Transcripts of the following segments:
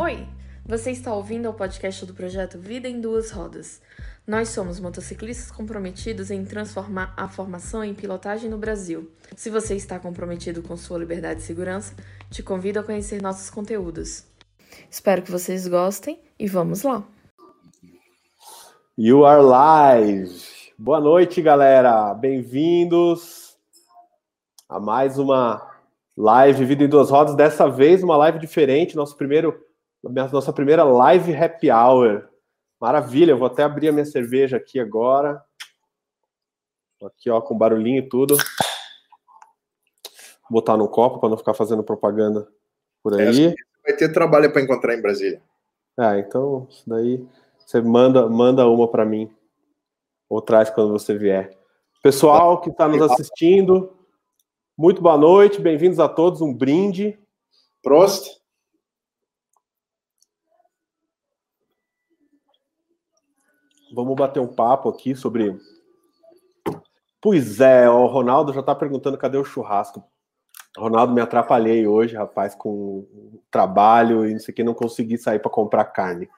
Oi, você está ouvindo o podcast do projeto Vida em Duas Rodas. Nós somos motociclistas comprometidos em transformar a formação em pilotagem no Brasil. Se você está comprometido com sua liberdade e segurança, te convido a conhecer nossos conteúdos. Espero que vocês gostem e vamos lá! You are live! Boa noite, galera! Bem-vindos a mais uma live Vida em Duas Rodas. Dessa vez, uma live diferente, nosso primeiro, nossa primeira live happy hour. Maravilha, eu vou até abrir a minha cerveja aqui agora. Aqui, ó, com barulhinho e tudo. Vou botar no copo para não ficar fazendo propaganda por aí. É, vai ter trabalho para encontrar em Brasília. É, então, isso daí você manda, manda uma para mim. Ou traz quando você vier. Pessoal que está nos assistindo, muito boa noite, bem-vindos a todos. Um brinde. Prost. Vamos bater um papo aqui sobre. Pois é, o Ronaldo já está perguntando cadê o churrasco. Ronaldo, me atrapalhei hoje, rapaz, com trabalho e não sei o que, não consegui sair para comprar carne.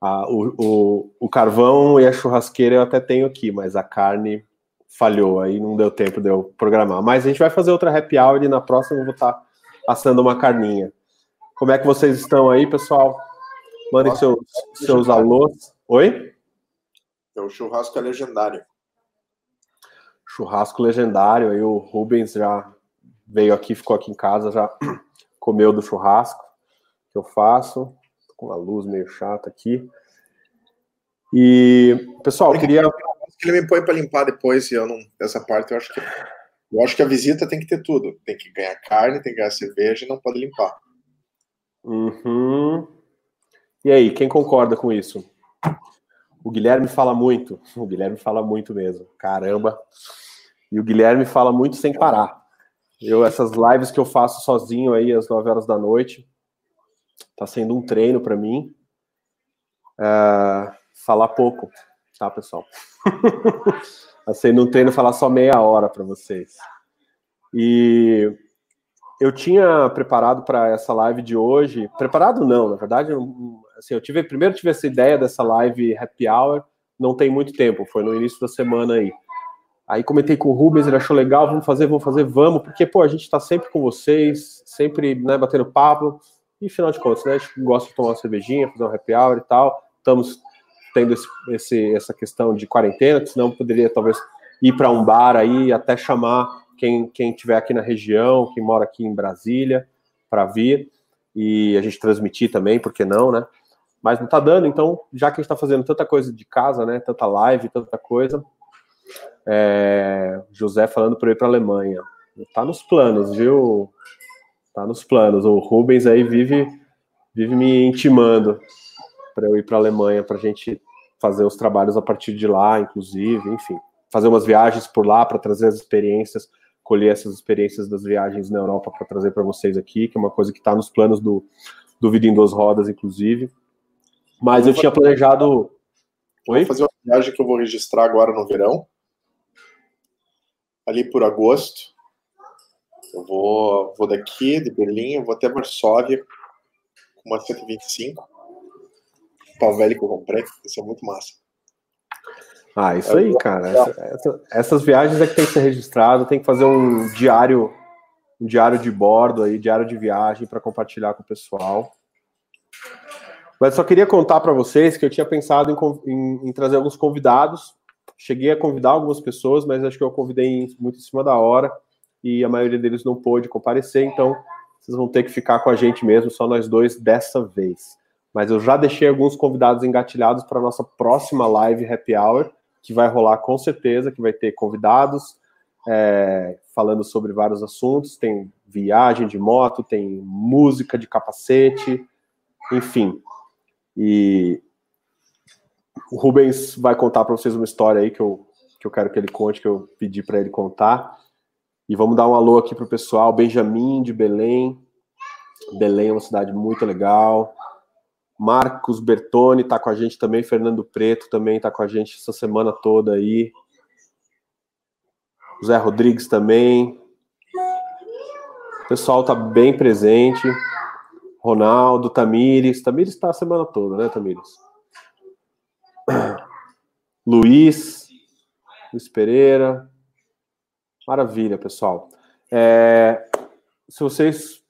Ah, o, o, o, carvão e a churrasqueira eu até tenho aqui, mas a carne falhou, aí não deu tempo de eu programar. Mas a gente vai fazer outra happy hour e na próxima eu vou estar tá assando uma carninha. Como é que vocês estão aí, pessoal? Mandem seus, seus alôs. Oi? É o churrasco é legendário. Churrasco legendário. Aí o Rubens já veio aqui, ficou aqui em casa, já comeu do churrasco que eu faço. Tô com uma luz meio chata aqui. E, pessoal, eu queria. Que ele me põe para limpar depois, e eu não. Essa parte eu acho que. Eu acho que a visita tem que ter tudo. Tem que ganhar carne, tem que ganhar cerveja e não pode limpar. Uhum. E aí, quem concorda com isso? O Guilherme fala muito. O Guilherme fala muito mesmo. Caramba. E o Guilherme fala muito sem parar. Eu, essas lives que eu faço sozinho aí às 9 horas da noite, tá sendo um treino para mim. É, falar pouco, tá, pessoal? tá sendo um treino falar só meia hora para vocês. E eu tinha preparado para essa live de hoje, preparado não, na verdade, assim, eu tive primeiro tive essa ideia dessa live happy hour, não tem muito tempo, foi no início da semana aí. Aí comentei com o Rubens, ele achou legal, vamos fazer, vamos fazer, vamos, porque pô, a gente está sempre com vocês, sempre, né, batendo papo. E final de contas, né, a gente gosta de tomar uma cervejinha, fazer um happy hour e tal. Estamos tendo esse, esse essa questão de quarentena, senão poderia talvez ir para um bar aí, até chamar quem quem tiver aqui na região, quem mora aqui em Brasília, para vir e a gente transmitir também, porque não, né? Mas não tá dando, então, já que a gente está fazendo tanta coisa de casa, né? Tanta live, tanta coisa. É, José falando para ir para Alemanha. Tá nos planos, viu? Tá nos planos. O Rubens aí vive, vive me intimando para eu ir para Alemanha para a gente fazer os trabalhos a partir de lá, inclusive, enfim, fazer umas viagens por lá para trazer as experiências colher essas experiências das viagens na Europa para trazer para vocês aqui, que é uma coisa que está nos planos do, do Vida em Duas Rodas, inclusive. Mas eu, eu tinha planejado. Oi? Vou fazer uma viagem que eu vou registrar agora no verão, ali por agosto. Eu vou, vou daqui, de Berlim, eu vou até Varsóvia, com uma 125. O pau velho que eu comprei, isso é muito massa. Ah, isso aí, cara. Essa, essa, essas viagens é que tem que ser registrado, tem que fazer um diário, um diário de bordo aí, diário de viagem para compartilhar com o pessoal. Mas só queria contar para vocês que eu tinha pensado em, em, em, trazer alguns convidados. Cheguei a convidar algumas pessoas, mas acho que eu convidei muito em cima da hora e a maioria deles não pôde comparecer, então vocês vão ter que ficar com a gente mesmo, só nós dois dessa vez. Mas eu já deixei alguns convidados engatilhados para nossa próxima live happy hour que vai rolar com certeza, que vai ter convidados é, falando sobre vários assuntos. Tem viagem de moto, tem música de capacete, enfim. E o Rubens vai contar para vocês uma história aí que eu, que eu quero que ele conte, que eu pedi para ele contar. E vamos dar um alô aqui para o pessoal. Benjamin de Belém. Belém é uma cidade muito legal. Marcos Bertoni está com a gente também, Fernando Preto também está com a gente essa semana toda aí. Zé Rodrigues também. O pessoal está bem presente. Ronaldo, Tamires. Tamires está a semana toda, né, Tamires? Luiz, Luiz Pereira. Maravilha, pessoal. É, se vocês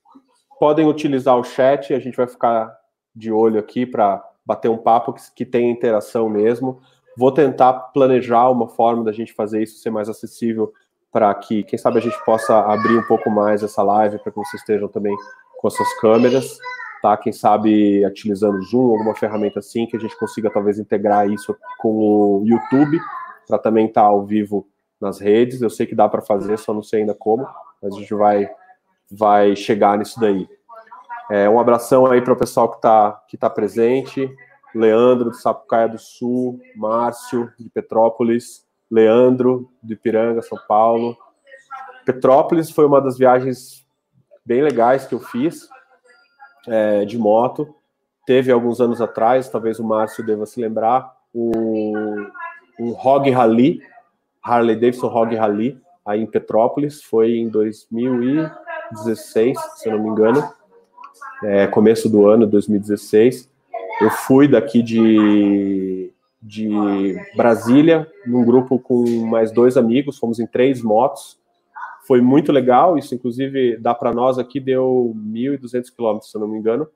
podem utilizar o chat, a gente vai ficar de olho aqui para bater um papo que, que tenha interação mesmo. Vou tentar planejar uma forma da gente fazer isso ser mais acessível para que, quem sabe, a gente possa abrir um pouco mais essa live para que vocês estejam também com as suas câmeras, tá? Quem sabe utilizando Zoom, alguma ferramenta assim, que a gente consiga talvez integrar isso com o YouTube, para também estar tá ao vivo nas redes. Eu sei que dá para fazer, só não sei ainda como, mas a gente vai, vai chegar nisso daí. É, um abração aí para o pessoal que está que tá presente. Leandro, de Sapucaia do Sul, Márcio, de Petrópolis, Leandro, de Piranga, São Paulo. Petrópolis foi uma das viagens bem legais que eu fiz é, de moto. Teve alguns anos atrás, talvez o Márcio deva se lembrar, um, um Hog Rally, Harley Davidson Hog Rally, aí em Petrópolis, foi em 2016, se eu não me engano, é, começo do ano, 2016. Eu fui daqui de, de Brasília, num grupo com mais dois amigos, fomos em três motos. Foi muito legal, isso inclusive dá para nós aqui, deu 1.200 quilômetros, se eu não me engano.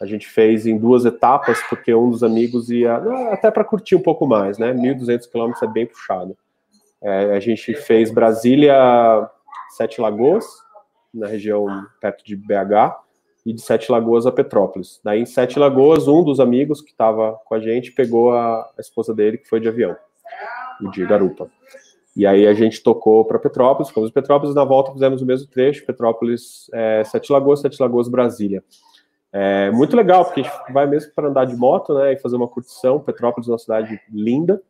A gente fez em duas etapas, porque um dos amigos ia, até para curtir um pouco mais, né? 1.200 quilômetros é bem puxado. É, a gente fez Brasília, Sete Lagoas, na região perto de BH, e de Sete Lagoas a Petrópolis. Daí, em Sete Lagoas, um dos amigos que estava com a gente pegou a, esposa dele, que foi de avião, o de garupa. E aí a gente tocou para Petrópolis, fomos em Petrópolis, na volta fizemos o mesmo trecho, Petrópolis, é, Sete Lagoas, Sete Lagoas, Brasília. É muito legal, porque a gente vai mesmo para andar de moto, né, e fazer uma curtição. Petrópolis é uma cidade linda,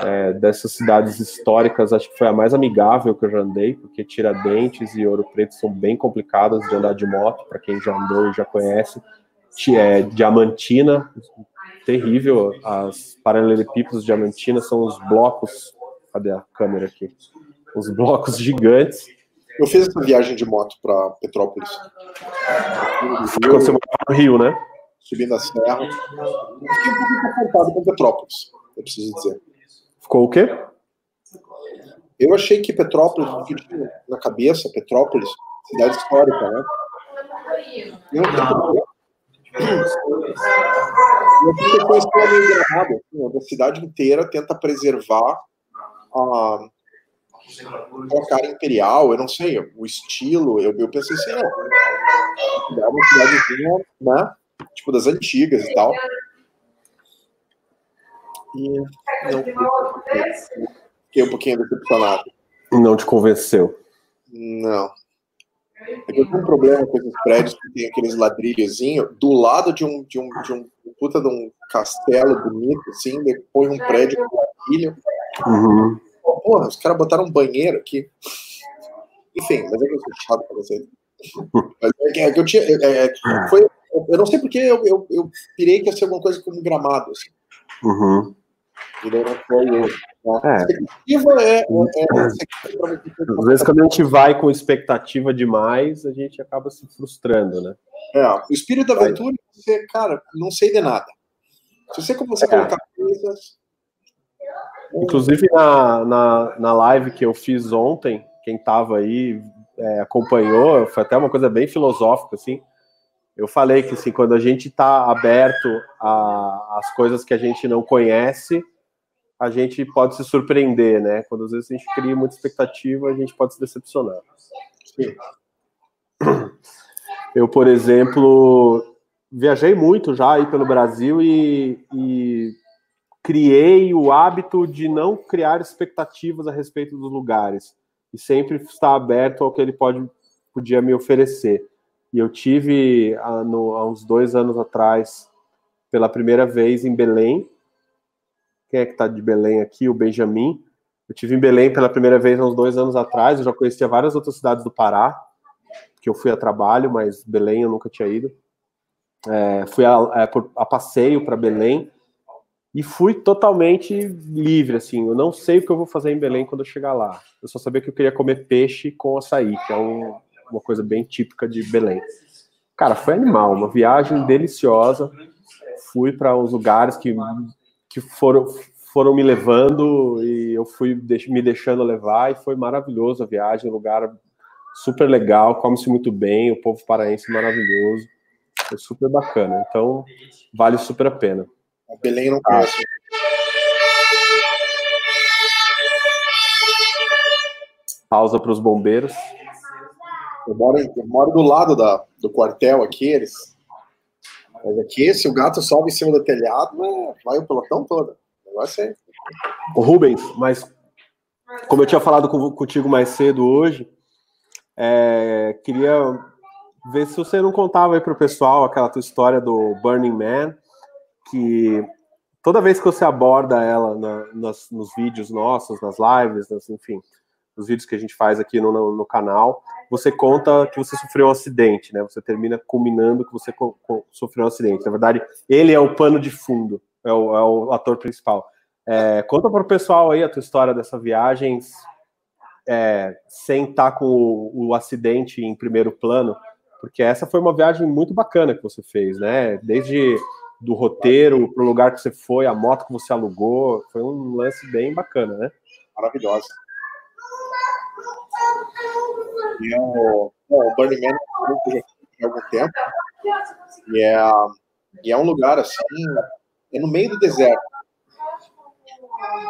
é, dessas cidades históricas, acho que foi a mais amigável que eu já andei, porque Tiradentes e Ouro Preto são bem complicadas de andar de moto, para quem já andou e já conhece. É, Diamantina, terrível. As paralelepípedos de Diamantina são os blocos. Cadê a câmera aqui? Os blocos gigantes. Eu fiz essa viagem de moto para Petrópolis. Morava no Rio, né? Subindo a serra. Fiquei um pouco confortável com Petrópolis, eu preciso dizer. Ficou o quê? Eu achei que Petrópolis, na cabeça, Petrópolis, cidade histórica, né? Eu não coisa que meio gravada. Assim, a cidade inteira tenta preservar a, a cara imperial, eu não sei, o estilo. Eu, eu pensei assim, não. É uma cidadezinha, né? Tipo das antigas e tal. E não, fiquei um pouquinho decepcionado. Não te convenceu? Não. É eu tenho um problema com esses prédios que tem aqueles ladrilhozinhos do lado de um, de um, de um puta de um castelo bonito, assim, depois um prédio com ladrilho. Uhum. Porra, os caras botaram um banheiro aqui. Enfim, mas é que eu sou chato pra vocês. é, é que eu tinha. É, é, foi, eu não sei porque eu, eu, eu pirei que ia ser alguma coisa como gramado. Assim. Uhum. É. expectativa é, é, é Às vezes, quando a gente vai com expectativa demais, a gente acaba se frustrando, né? É, o espírito da aventura, você, cara, não sei de nada. Se você começar a colocar coisas. Inclusive, na, na, na live que eu fiz ontem, quem estava aí é, acompanhou, foi até uma coisa bem filosófica, assim. Eu falei que assim, quando a gente está aberto às coisas que a gente não conhece, a gente pode se surpreender, né? Quando às vezes a gente cria muita expectativa, a gente pode se decepcionar. Eu, por exemplo, viajei muito já aí pelo Brasil e, e criei o hábito de não criar expectativas a respeito dos lugares e sempre estar aberto ao que ele pode podia me oferecer. E eu tive há, no, há uns dois anos atrás, pela primeira vez em Belém, quem é que está de Belém aqui? O Benjamin. Eu tive em Belém pela primeira vez há uns dois anos atrás. Eu já conhecia várias outras cidades do Pará, que eu fui a trabalho, mas Belém eu nunca tinha ido. É, fui a, a, é, a passeio para Belém e fui totalmente livre, assim. Eu não sei o que eu vou fazer em Belém quando eu chegar lá. Eu só sabia que eu queria comer peixe com açaí, que é um, uma coisa bem típica de Belém. Cara, foi animal, uma viagem deliciosa. Fui para uns lugares que, que foram, foram me levando e eu fui me deixando levar e foi maravilhoso a viagem, um lugar super legal, come-se muito bem, o povo paraense maravilhoso, foi super bacana. Então, vale super a pena. A Belém não conhece. Pausa para os bombeiros. Eu moro, eu moro do lado da, do quartel aqui, eles. Mas aqui, se o gato sobe em cima do telhado, é, vai o pelotão todo. O negócio é. Rubens, mas como eu tinha falado com, contigo mais cedo hoje, é, queria ver se você não contava aí para o pessoal aquela tua história do Burning Man, que toda vez que você aborda ela na, nas, nos vídeos nossos, nas lives, nas, enfim, nos vídeos que a gente faz aqui no, no, no, canal, você conta que você sofreu um acidente, né? Você termina culminando que você sofreu um acidente. Na verdade, ele é o pano de fundo, é o, é o ator principal. É, conta para o pessoal aí a tua história dessa viagem, é, sem estar com o, o, acidente em primeiro plano, porque essa foi uma viagem muito bacana que você fez, né? Desde do roteiro para o lugar que você foi, a moto que você alugou, foi um lance bem bacana, né? Maravilhosa. E o, o Burning Man há algum tempo. E é, e é um lugar assim, é no meio do deserto.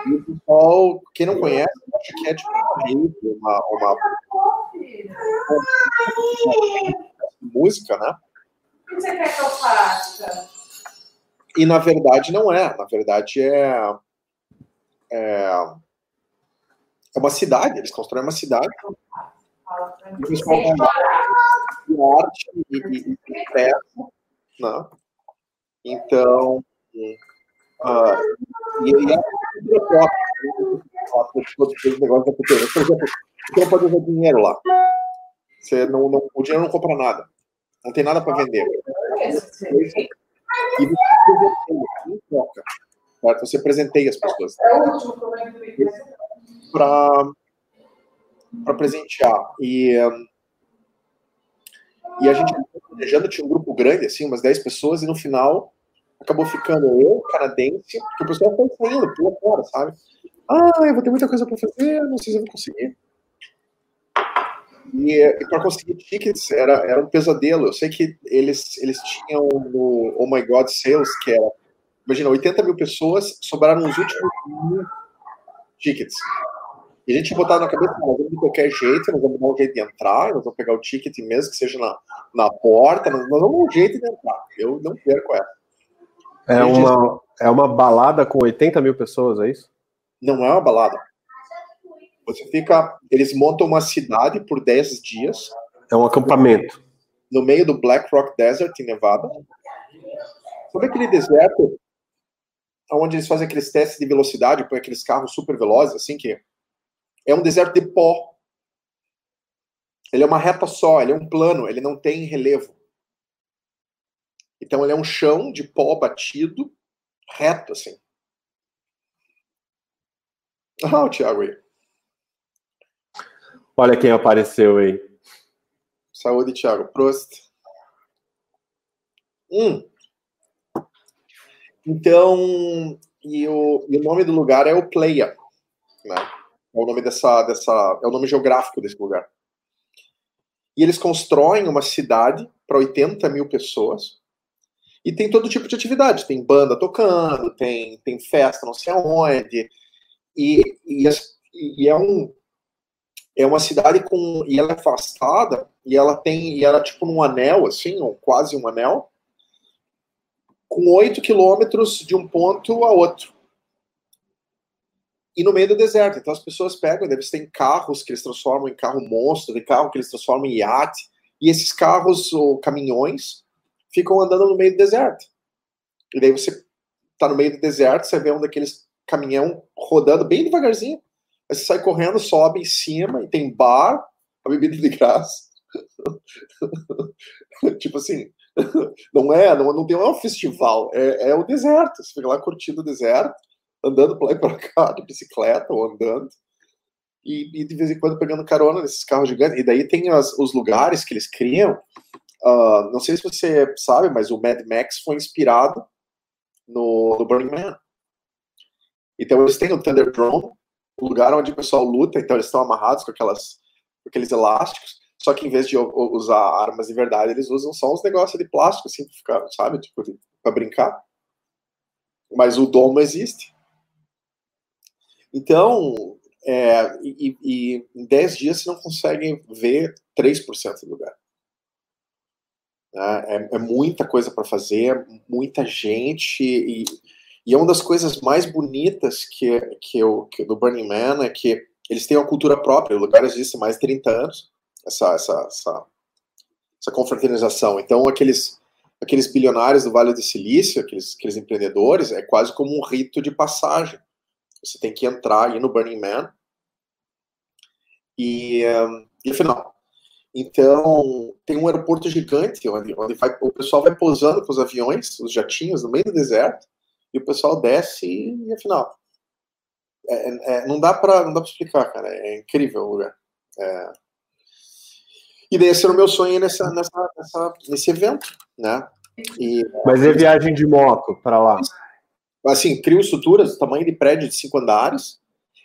E o pessoal, quem não conhece, acha que é tipo uma, uma, uma música, né? O que você quer que eu faça? E na verdade não é. Na verdade é, é, é uma cidade. Eles constroem uma cidade. E o pessoal de arte e, e, e peça, né? Então, uh, e aí é todos negócios da cultura. Por exemplo, você não pode usar dinheiro lá. Você não, não, o dinheiro não compra nada. Não tem nada para vender. E você presenteia, troca. Certo? Você presenteia as pessoas. Para para presentear. E, e a gente planejando, tinha um grupo grande, assim, umas 10 pessoas, e no final acabou ficando eu, canadense, porque o pessoal foi saindo, pula fora, sabe? Ah, eu vou ter muita coisa para fazer, não sei se eu vou conseguir. E, e para conseguir tickets era, era um pesadelo. Eu sei que eles, eles tinham no Oh My God Sales, que era, imagina, 80 mil pessoas, sobraram os últimos mil tickets. E a gente botar na cabeça, nós vamos de qualquer jeito, nós vamos dar um jeito de entrar, nós vamos pegar o ticket mesmo que seja na, na porta, nós, nós vamos dar um jeito de entrar. Eu não perco essa. É uma, é uma balada com 80 mil pessoas, é isso? Não é uma balada. Você fica. Eles montam uma cidade por 10 dias. É um acampamento. No meio do Black Rock Desert, em Nevada. Sabe aquele deserto onde eles fazem aqueles testes de velocidade, põem aqueles carros super velozes, assim, que é um deserto de pó. Ele é uma reta só, ele é um plano, ele não tem relevo. Então ele é um chão de pó batido, reto assim. Ah, o Thiago aí. Olha quem apareceu aí. Saúde, Thiago. Prost. Hum. Então, e o, e o nome do lugar é o Playa, né? É o nome dessa, dessa, é o nome geográfico desse lugar. E eles constroem uma cidade para 80 mil pessoas e tem todo tipo de atividade. Tem banda tocando, tem, tem festa não sei aonde. E, e, e é um é uma cidade com e ela é afastada e ela tem e ela é tipo num anel assim ou quase um anel com oito quilômetros de um ponto a outro e no meio do deserto. Então as pessoas pegam, eles têm carros que eles transformam em carro monstro, de carro que eles transformam em iate, e esses carros ou caminhões ficam andando no meio do deserto. E daí você tá no meio do deserto, você vê um daqueles caminhão rodando bem devagarzinho, aí você sai correndo, sobe em cima e tem bar, a bebida de graça. tipo assim, não é, não, não tem um festival, é, é o deserto. Você fica lá curtindo o deserto andando para lá e para cá, de bicicleta ou andando, e, e, de vez em quando pegando carona nesses carros gigantes. E daí tem as, os lugares que eles criam, Uh, não sei se você sabe, mas o Mad Max foi inspirado no, no Burning Man. Então eles têm o Thunderdome, o lugar onde o pessoal luta, então eles estão amarrados com, aquelas, com aqueles elásticos, só que em vez de usar armas de verdade, eles usam só uns negócios de plástico, assim, pra ficar, sabe, tipo, pra brincar. Mas o domo existe. Então, é, e, e, em 10 dias você não consegue ver 3% do lugar. É, é, é muita coisa para fazer, muita gente, e, e, é uma das coisas mais bonitas que, que, eu, que do Burning Man é que eles têm uma cultura própria, o lugar existe há mais de 30 anos, essa, essa, essa, essa confraternização. Então, aqueles, aqueles bilionários do Vale do Silício, aqueles, aqueles empreendedores, é quase como um rito de passagem. Você tem que entrar, ir no Burning Man, e, e afinal, então, tem um aeroporto gigante onde, onde vai, o pessoal vai pousando com os aviões, os jatinhos, no meio do deserto, e o pessoal desce e, e afinal. É, é, é não dá para não dá para explicar, cara. É incrível o lugar. É... E daí esse era o meu sonho nessa, nessa, nessa, nesse evento, né? E, Mas é viagem de moto para lá? Assim, criam estruturas, tamanho de prédio de cinco andares,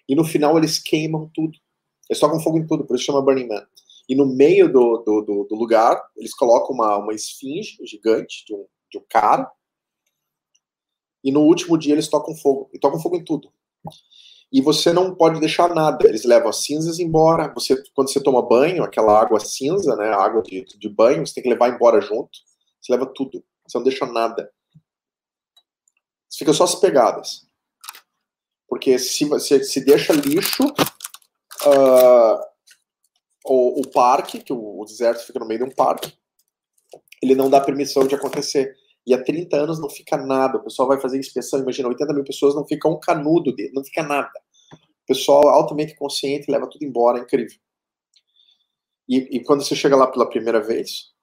e no final eles queimam tudo. Eles tocam fogo em tudo, por isso chama Burning Man. E no meio do, do, do, do lugar, eles colocam uma, uma esfinge gigante de um, de um cara. E no último dia eles tocam fogo. E tocam fogo em tudo. E você não pode deixar nada. Eles levam as cinzas embora. Você, quando você toma banho, aquela água cinza, né, a água de, de banho, você tem que levar embora junto. Você leva tudo. Você não deixa nada. Você fica só as pegadas. Porque se, se, se deixa lixo, uh, o, o, parque, que o, o, deserto fica no meio de um parque, ele não dá permissão de acontecer. E há 30 anos não fica nada. O pessoal vai fazer inspeção, imagina, 80 mil pessoas, não fica um canudo dele, não fica nada. O pessoal altamente consciente leva tudo embora, é incrível. E, e quando você chega lá pela primeira vez,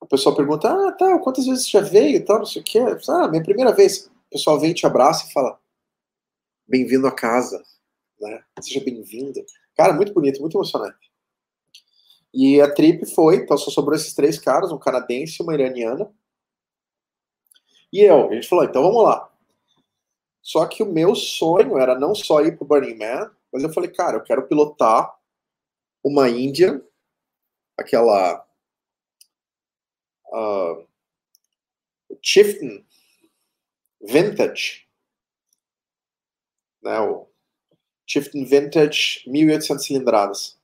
o pessoal pergunta: Ah, tá, quantas vezes você já veio e tal, não sei o quê. Ah, minha primeira vez. O pessoal vem, te abraça e fala: Bem-vindo a casa né? Seja bem-vindo. Cara, muito bonito, muito emocionante. E a trip foi, então só sobrou esses três caras, um canadense e uma iraniana. E eu, a gente falou, então vamos lá. Só que o meu sonho era não só ir pro Burning Man, mas eu falei, cara, eu quero pilotar uma Índia, aquela uh, Chieftain Vintage, né, o Chieftain Vintage 1800 cilindradas.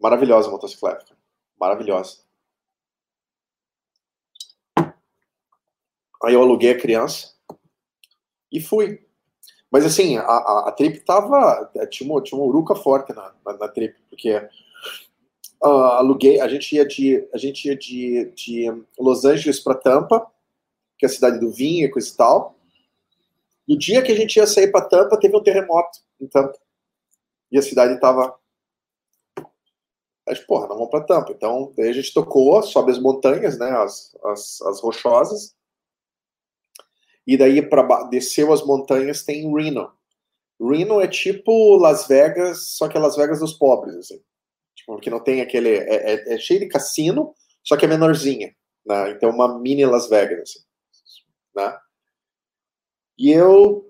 Maravilhosa motocicleta. Maravilhosa. Aí eu aluguei a criança e fui. Mas assim, a, a, a trip tava. Tinha uma, tinha uma uruca forte na, na, na trip, porque uh, aluguei, a gente ia de. A gente ia de, de Los Angeles para Tampa, que é a cidade do vinho e coisa e tal. No dia que a gente ia sair para Tampa, teve um terremoto em Tampa. E a cidade estava. Mas, porra, não vamos para Tampa. Então, daí a gente tocou, sobe as montanhas, né, as, as, as rochosas. E daí, para desceu as montanhas, tem Reno. Reno é tipo Las Vegas, só que é Las Vegas dos pobres, assim. Tipo, porque não tem aquele. É, é, é cheio de cassino, só que é menorzinha. Né? Então, uma mini Las Vegas, assim. Né? E eu,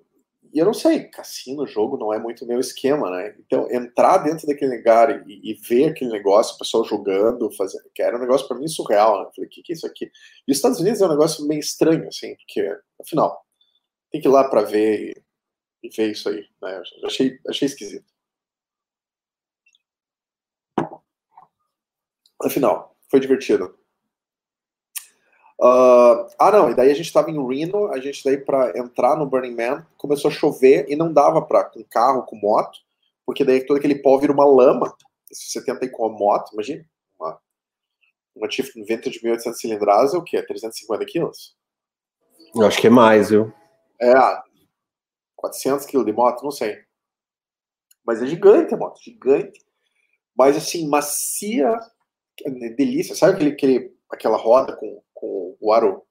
eu não sei, cassino, jogo não é muito meu esquema, né? Então, entrar dentro daquele lugar e, e ver aquele negócio, o pessoal jogando, fazendo, que era um negócio para mim surreal, né? Eu falei, o que, que é isso aqui? E os Estados Unidos é um negócio meio estranho, assim, porque, afinal, tem que ir lá para ver e, e, ver isso aí, né? Eu achei, achei esquisito. Afinal, foi divertido. Uh, ah, não, e daí a gente estava em Reno, a gente daí para entrar no Burning Man, começou a chover e não dava para com carro, com moto, porque daí todo aquele pó vira uma lama. Se você tenta ir com a moto, imagina, uma, uma Chieftain Vintage de 1800 cilindradas é o quê? 350 quilos? Eu acho que é mais, viu? É, 400 quilos de moto, não sei. Mas é gigante a moto, gigante. Mas assim, macia, delícia. Sabe aquele, aquele, aquela roda com com o aro,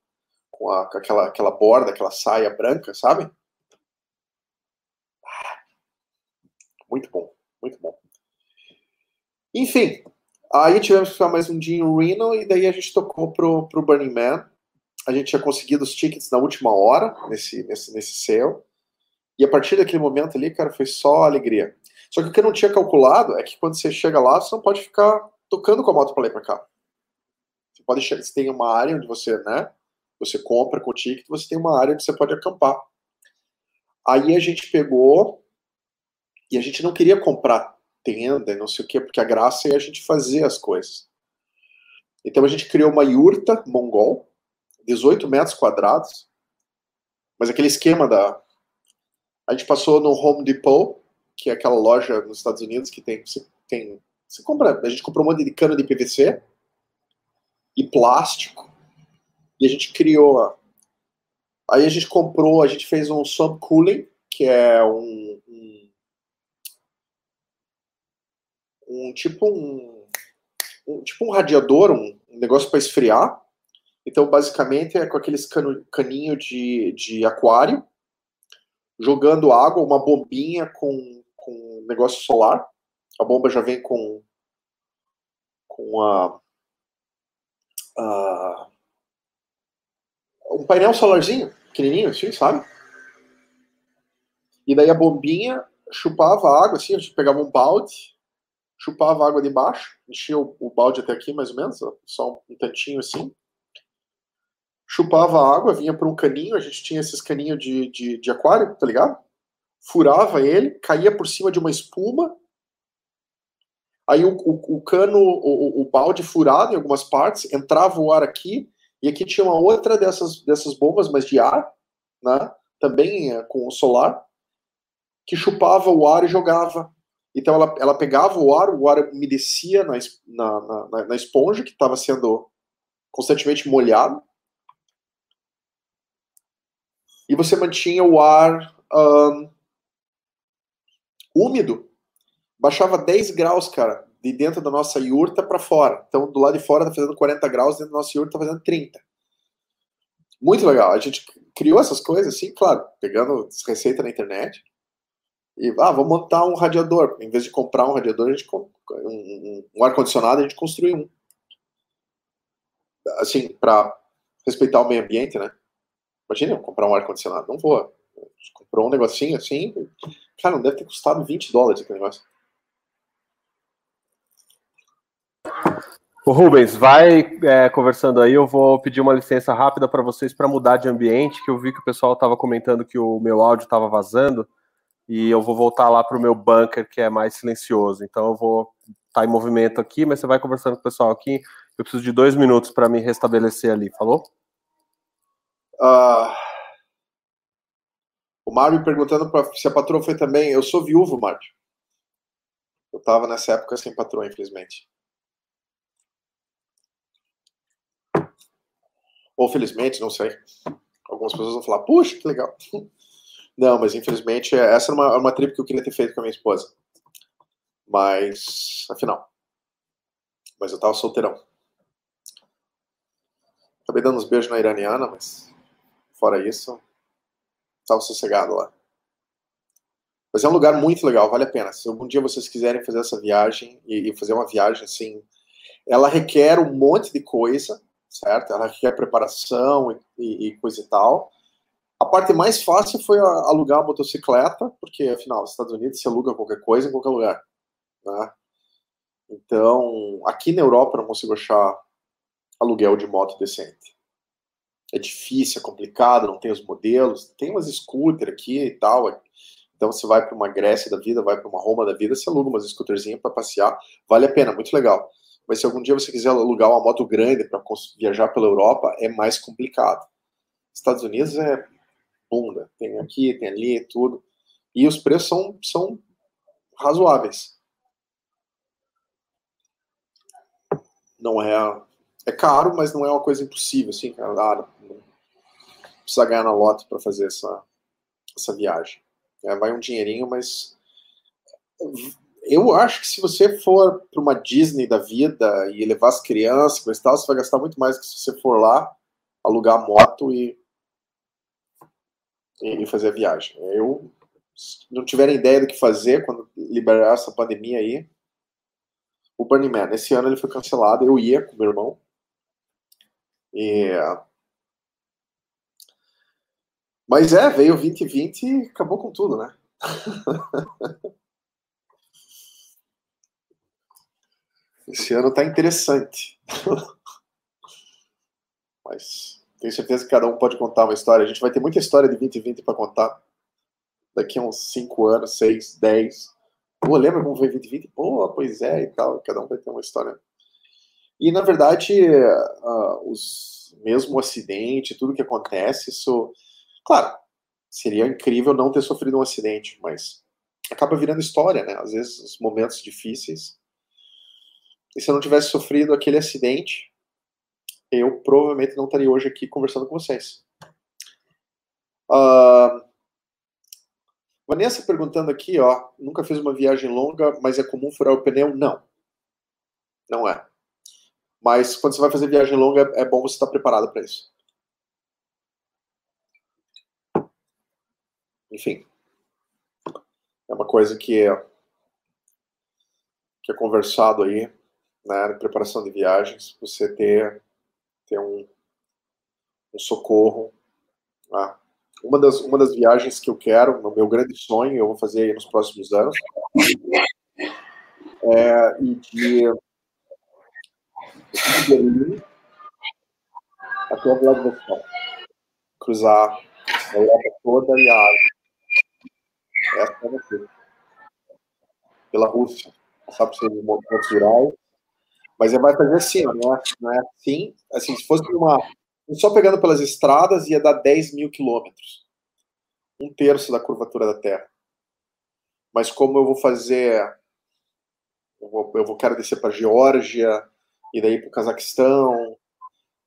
com, a, com aquela, aquela borda, aquela saia branca, sabe? Muito bom, muito bom. Enfim, Aí tivemos que ficar mais um dia em Reno e daí a gente tocou pro, pro Burning Man. A gente tinha conseguido os tickets na última hora, nesse, nesse, nesse sale. E a partir daquele momento ali, cara, foi só alegria. Só que o que eu não tinha calculado é que quando você chega lá, você não pode ficar tocando com a moto para lá e para cá. Pode chegar, você tem uma área onde você, né, você compra com o ticket, você tem uma área onde você pode acampar. Aí a gente pegou e a gente não queria comprar tenda, não sei o quê, porque a graça é a gente fazer as coisas. Então a gente criou uma yurta mongol, 18 metros quadrados, mas aquele esquema da. A gente passou no Home Depot, que é aquela loja nos Estados Unidos que tem. Você, tem, você compra. A gente comprou um monte de cano de PVC e plástico. E a gente criou. Aí a gente comprou, a gente fez um subcooling, que é um, um, um tipo um, um, tipo um radiador, um, um negócio para esfriar. Então, basicamente, é com aqueles cano, caninho de, de aquário, jogando água, uma bombinha com, com negócio solar. A bomba já vem com, com a, a um painel solarzinho, pequenininho, assim, sabe? E daí a bombinha chupava água, assim, a gente pegava um balde, chupava água de baixo, enchia o, o balde até aqui, mais ou menos, só um tantinho assim. Chupava água, vinha por um caninho, a gente tinha esses caninhos de, de, de aquário, tá ligado? Furava ele, caía por cima de uma espuma, aí o, o, o cano, o, o balde furado em algumas partes, entrava o ar aqui, e aqui tinha uma outra dessas, dessas bombas, mas de ar, né? também é, com o solar, que chupava o ar e jogava. Então ela, ela pegava o ar, o ar umedecia na, na, na, na esponja, que estava sendo constantemente molhado, e você mantinha o ar um, úmido. Baixava 10 graus, cara, de dentro da nossa yurta para fora. Então, do lado de fora tá fazendo 40 graus, dentro da nossa yurta tá fazendo 30. Muito legal. A gente criou essas coisas assim, claro, pegando receita na internet. E, ah, vamos montar um radiador. Em vez de comprar um radiador, a gente um, um, um ar-condicionado, a gente construiu um. Assim, para respeitar o meio ambiente, né? Imagina comprar um ar-condicionado. Não vou. A gente comprou um negocinho assim. Cara, não deve ter custado 20 dólares aquele negócio. O Rubens, vai é, conversando aí. Eu vou pedir uma licença rápida para vocês para mudar de ambiente, que eu vi que o pessoal estava comentando que o meu áudio estava vazando e eu vou voltar lá para o meu bunker que é mais silencioso. Então eu vou estar tá em movimento aqui, mas você vai conversando com o pessoal aqui. Eu preciso de dois minutos para me restabelecer ali. Falou? Uh, o Mário perguntando pra, se a patroa foi também. Eu sou viúvo, Mário. Eu estava nessa época sem patroa, infelizmente. Ou felizmente, não sei. Algumas pessoas vão falar, puxa, que legal. Não, mas infelizmente essa era uma, uma trip que eu queria ter feito com a minha esposa. Mas, afinal. Mas eu tava solteirão. Acabei dando uns beijos na iraniana, mas fora isso, tava sossegado lá. Mas é um lugar muito legal, vale a pena. Se algum dia vocês quiserem fazer essa viagem e, e fazer uma viagem assim, ela requer um monte de coisa, certo? Ela requer preparação e, e, e coisa e tal. A parte mais fácil foi alugar a motocicleta, porque afinal, nos Estados Unidos se aluga qualquer coisa em qualquer lugar. Né? Então, aqui na Europa eu não consigo achar aluguel de moto decente. É difícil, é complicado, não tem os modelos. Tem umas scooter aqui e tal. Então você vai para uma Grécia da vida, vai para uma Roma da vida, você aluga umas scooterzinhas para passear. Vale a pena, muito legal. Mas se algum dia você quiser alugar uma moto grande para viajar pela Europa, é mais complicado. Estados Unidos é bunda, tem aqui, tem ali, tudo. E os preços são, são razoáveis. Não é. É caro, mas não é uma coisa impossível, assim, cara. Ah, precisa ganhar na lote para fazer essa, essa viagem. É, vai um dinheirinho, mas eu acho que se você for para uma Disney da vida e levar as crianças, coisa tal, você vai gastar muito mais que se você for lá alugar a moto e, e fazer a viagem. Eu, se não tiverem ideia do que fazer quando liberar essa pandemia aí, o Burning Man. Esse ano ele foi cancelado, eu ia com meu irmão. E... Mas é, veio 2020 e acabou com tudo, né? Esse ano tá interessante. Mas tenho certeza que cada um pode contar uma história. A gente vai ter muita história de 2020 para contar. Daqui a uns 5 anos, 6, 10. Pô, lembra como foi 2020? Pô, pois é e tal. Cada um vai ter uma história. E, na verdade, uh, os, mesmo acidente, tudo que acontece, isso. Claro, seria incrível não ter sofrido um acidente, mas acaba virando história, né? Às vezes, os momentos difíceis. E se eu não tivesse sofrido aquele acidente, eu provavelmente não estaria hoje aqui conversando com vocês. Uh, Vanessa perguntando aqui, ó, nunca fiz uma viagem longa, mas é comum furar o pneu? Não. Não é. Mas quando você vai fazer viagem longa, é bom você estar preparado para isso. Enfim. É uma coisa que é, que é conversado aí, né, na preparação de viagens, você ter ter um, um socorro. Ah, uma, das, uma das viagens que eu quero, no meu grande sonho, eu vou fazer nos próximos anos, é ir de, Berlim até a Vladivostok. Cruzar a Europa toda e a Ásia. Essa é você. Pela Rússia. Passar por seus montes rurais mas ele vai fazer assim, não é, não é assim. Assim, se fosse uma. Só pegando pelas estradas, ia dar 10 mil quilômetros. Um terço da curvatura da Terra. Mas como eu vou fazer. Eu vou, eu vou quero descer para Geórgia, e daí para o Cazaquistão,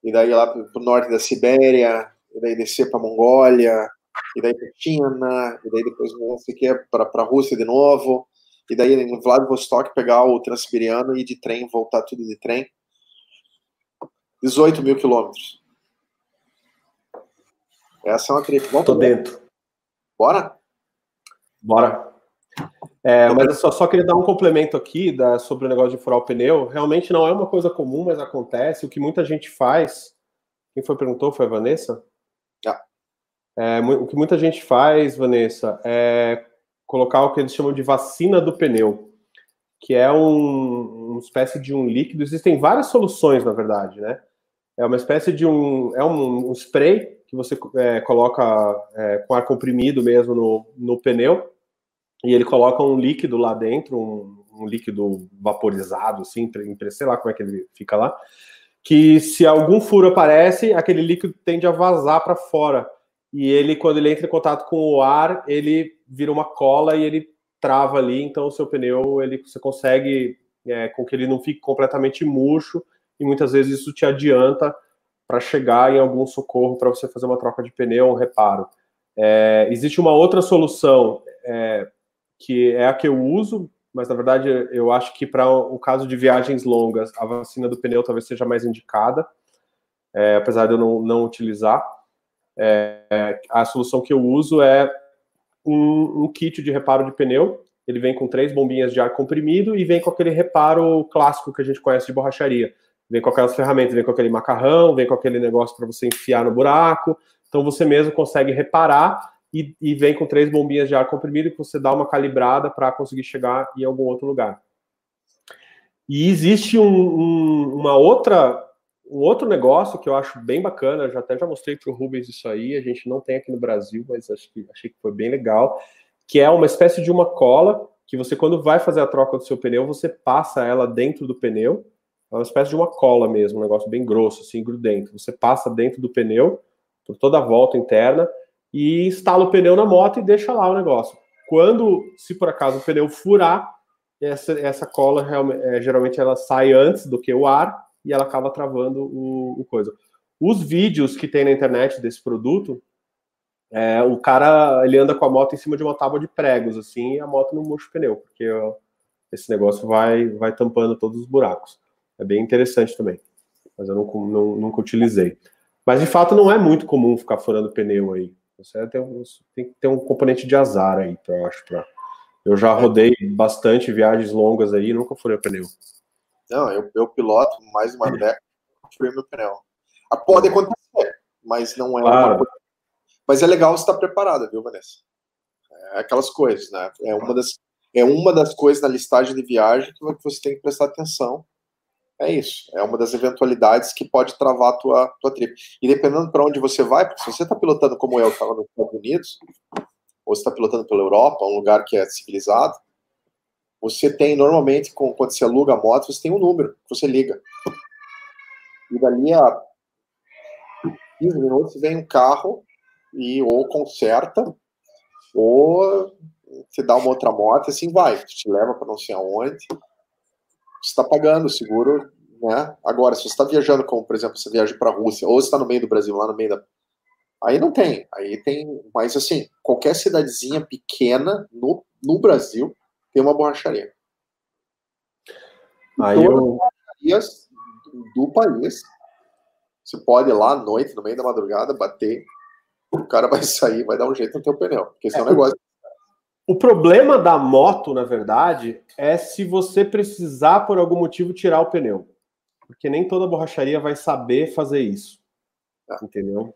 e daí lá para o norte da Sibéria, e daí descer para a Mongólia, e daí para China, e daí depois não sei o que, para a Rússia de novo e daí em Vladivostok pegar o Transiberiano e de trem, voltar tudo de trem. 18 mil quilômetros. Essa é uma trip. Vamos Tô dentro. Bora? Bora. É, mas eu só, só, queria dar um complemento aqui da, sobre o negócio de furar o pneu. Realmente não é uma coisa comum, mas acontece. O que muita gente faz. Quem foi perguntou foi a Vanessa? Ah. É, o que muita gente faz, Vanessa, é colocar o que eles chamam de vacina do pneu, que é um, uma espécie de um líquido. Existem várias soluções, na verdade, né? É uma espécie de um, é um, um spray que você é, coloca é, com ar comprimido mesmo no, no pneu e ele coloca um líquido lá dentro, um, um líquido vaporizado, assim, sei lá como é que ele fica lá, que se algum furo aparece, aquele líquido tende a vazar para fora e ele, quando ele entra em contato com o ar, ele vira uma cola e ele trava ali, então o seu pneu, ele, você consegue é, com que ele não fique completamente murcho, e muitas vezes isso te adianta para chegar em algum socorro para você fazer uma troca de pneu um reparo. É, existe uma outra solução é, que é a que eu uso, mas na verdade eu acho que para o caso de viagens longas, a vacina do pneu talvez seja mais indicada, é, apesar de eu não, não utilizar. É, a solução que eu uso é um, um, kit de reparo de pneu. Ele vem com três bombinhas de ar comprimido e vem com aquele reparo clássico que a gente conhece de borracharia. Vem com aquelas ferramentas, vem com aquele macarrão, vem com aquele negócio para você enfiar no buraco. Então você mesmo consegue reparar e, e, vem com três bombinhas de ar comprimido que você dá uma calibrada para conseguir chegar em algum outro lugar. E existe um, um, uma outra um outro negócio que eu acho bem bacana, já até já mostrei para o Rubens isso aí, a gente não tem aqui no Brasil, mas acho que, achei que foi bem legal, que é uma espécie de uma cola que você, quando vai fazer a troca do seu pneu, você passa ela dentro do pneu, é uma espécie de uma cola mesmo, um negócio bem grosso, assim, grudento. Você passa dentro do pneu, por toda a volta interna, e instala o pneu na moto e deixa lá o negócio. Quando, se por acaso o pneu furar, essa, essa cola é, geralmente ela sai antes do que o ar, e ela acaba travando o, o coisa. Os vídeos que tem na internet desse produto, é, o cara ele anda com a moto em cima de uma tábua de pregos, assim, e a moto não murcha o pneu, porque ó, esse negócio vai, vai tampando todos os buracos. É bem interessante também, mas eu não, não, nunca utilizei. Mas de fato não é muito comum ficar furando pneu aí. Você tem, tem que ter um componente de azar aí, eu acho. Pra... Eu já rodei bastante viagens longas aí, nunca furei pneu. Não, eu, eu piloto mais uma década, fui meu pneu. Ah, pode acontecer, mas não é claro. uma coisa. Mas é legal estar preparada, viu, Vanessa? É aquelas coisas, né? É uma das, é uma das coisas na listagem de viagem que você tem que prestar atenção. É isso. É uma das eventualidades que pode travar a tua, tua trip. E dependendo para onde você vai, porque se você está pilotando como eu, estava nos Estados Unidos, ou você está pilotando pela Europa, um lugar que é civilizado, você tem, normalmente, quando você aluga a moto, você tem um número você liga. E dali a 15 minutos vem um carro e ou conserta, ou te dá uma outra moto e assim vai. Te leva para não sei aonde. Você está pagando o seguro, né? Agora, se você está viajando, como por exemplo, você viaja para a Rússia, ou você está no meio do Brasil, lá no meio da. Aí não tem. Aí tem. Mas assim, qualquer cidadezinha pequena no, no Brasil tem uma borracharia. Aí Todas eu... borracharias do país. Você pode ir lá à noite, no meio da madrugada, bater. O cara vai sair, vai dar um jeito no teu pneu. Porque esse é, é um negócio. O problema da moto, na verdade, é se você precisar, por algum motivo, tirar o pneu. Porque nem toda borracharia vai saber fazer isso. É. Entendeu?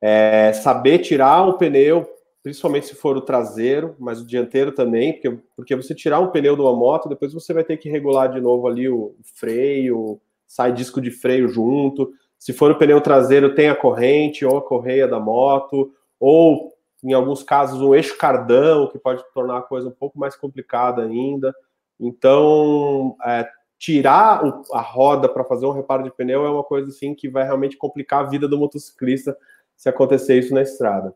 É, saber tirar o pneu principalmente se for o traseiro, mas o dianteiro também, porque, porque você tirar um pneu de uma moto, depois você vai ter que regular de novo ali o freio, sai disco de freio junto. Se for o pneu traseiro, tem a corrente ou a correia da moto, ou em alguns casos um eixo cardão, que pode tornar a coisa um pouco mais complicada ainda. Então, é, tirar o, a roda para fazer um reparo de pneu é uma coisa assim que vai realmente complicar a vida do motociclista se acontecer isso na estrada.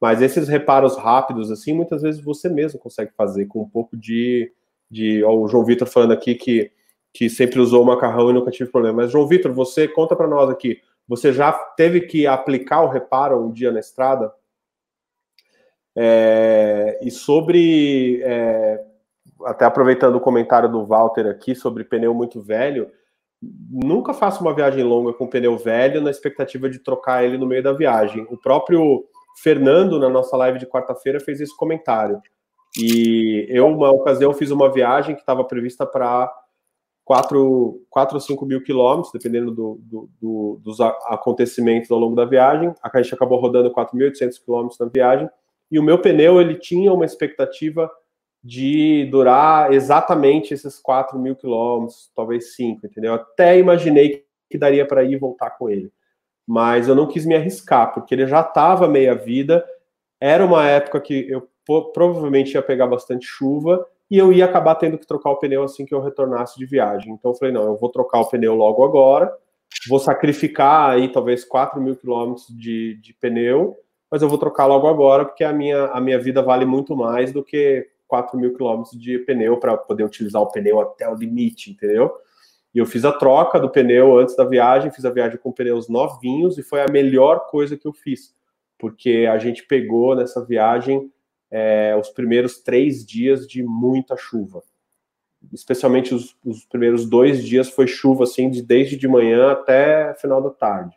Mas esses reparos rápidos, assim, muitas vezes você mesmo consegue fazer com um pouco de. de ó, o João Vitor falando aqui que, que sempre usou macarrão e nunca tive problema. Mas, João Vitor, você conta para nós aqui. Você já teve que aplicar o reparo um dia na estrada? É, e sobre. É, até aproveitando o comentário do Walter aqui sobre pneu muito velho, nunca faça uma viagem longa com pneu velho na expectativa de trocar ele no meio da viagem. O próprio Fernando, na nossa live de quarta-feira, fez esse comentário. E eu, uma ocasião, fiz uma viagem que estava prevista para 4, 4 ou 5 mil quilômetros, dependendo do, do, do, dos acontecimentos ao longo da viagem. A gente acabou rodando 4.800 quilômetros na viagem. E o meu pneu, ele tinha uma expectativa de durar exatamente esses 4 mil quilômetros, talvez 5, entendeu? Até imaginei que daria para ir e voltar com ele mas eu não quis me arriscar, porque ele já estava meia vida, era uma época que eu provavelmente ia pegar bastante chuva e eu ia acabar tendo que trocar o pneu assim que eu retornasse de viagem. Então eu falei, não, eu vou trocar o pneu logo agora, vou sacrificar aí talvez 4 mil quilômetros de, de pneu, mas eu vou trocar logo agora, porque a minha, a minha vida vale muito mais do que 4 mil quilômetros de pneu para poder utilizar o pneu até o limite, entendeu? E eu fiz a troca do pneu antes da viagem, fiz a viagem com pneus novinhos e foi a melhor coisa que eu fiz, porque a gente pegou nessa viagem é, os primeiros três dias de muita chuva. Especialmente os, os, primeiros dois dias foi chuva assim, de, desde de manhã até final da tarde.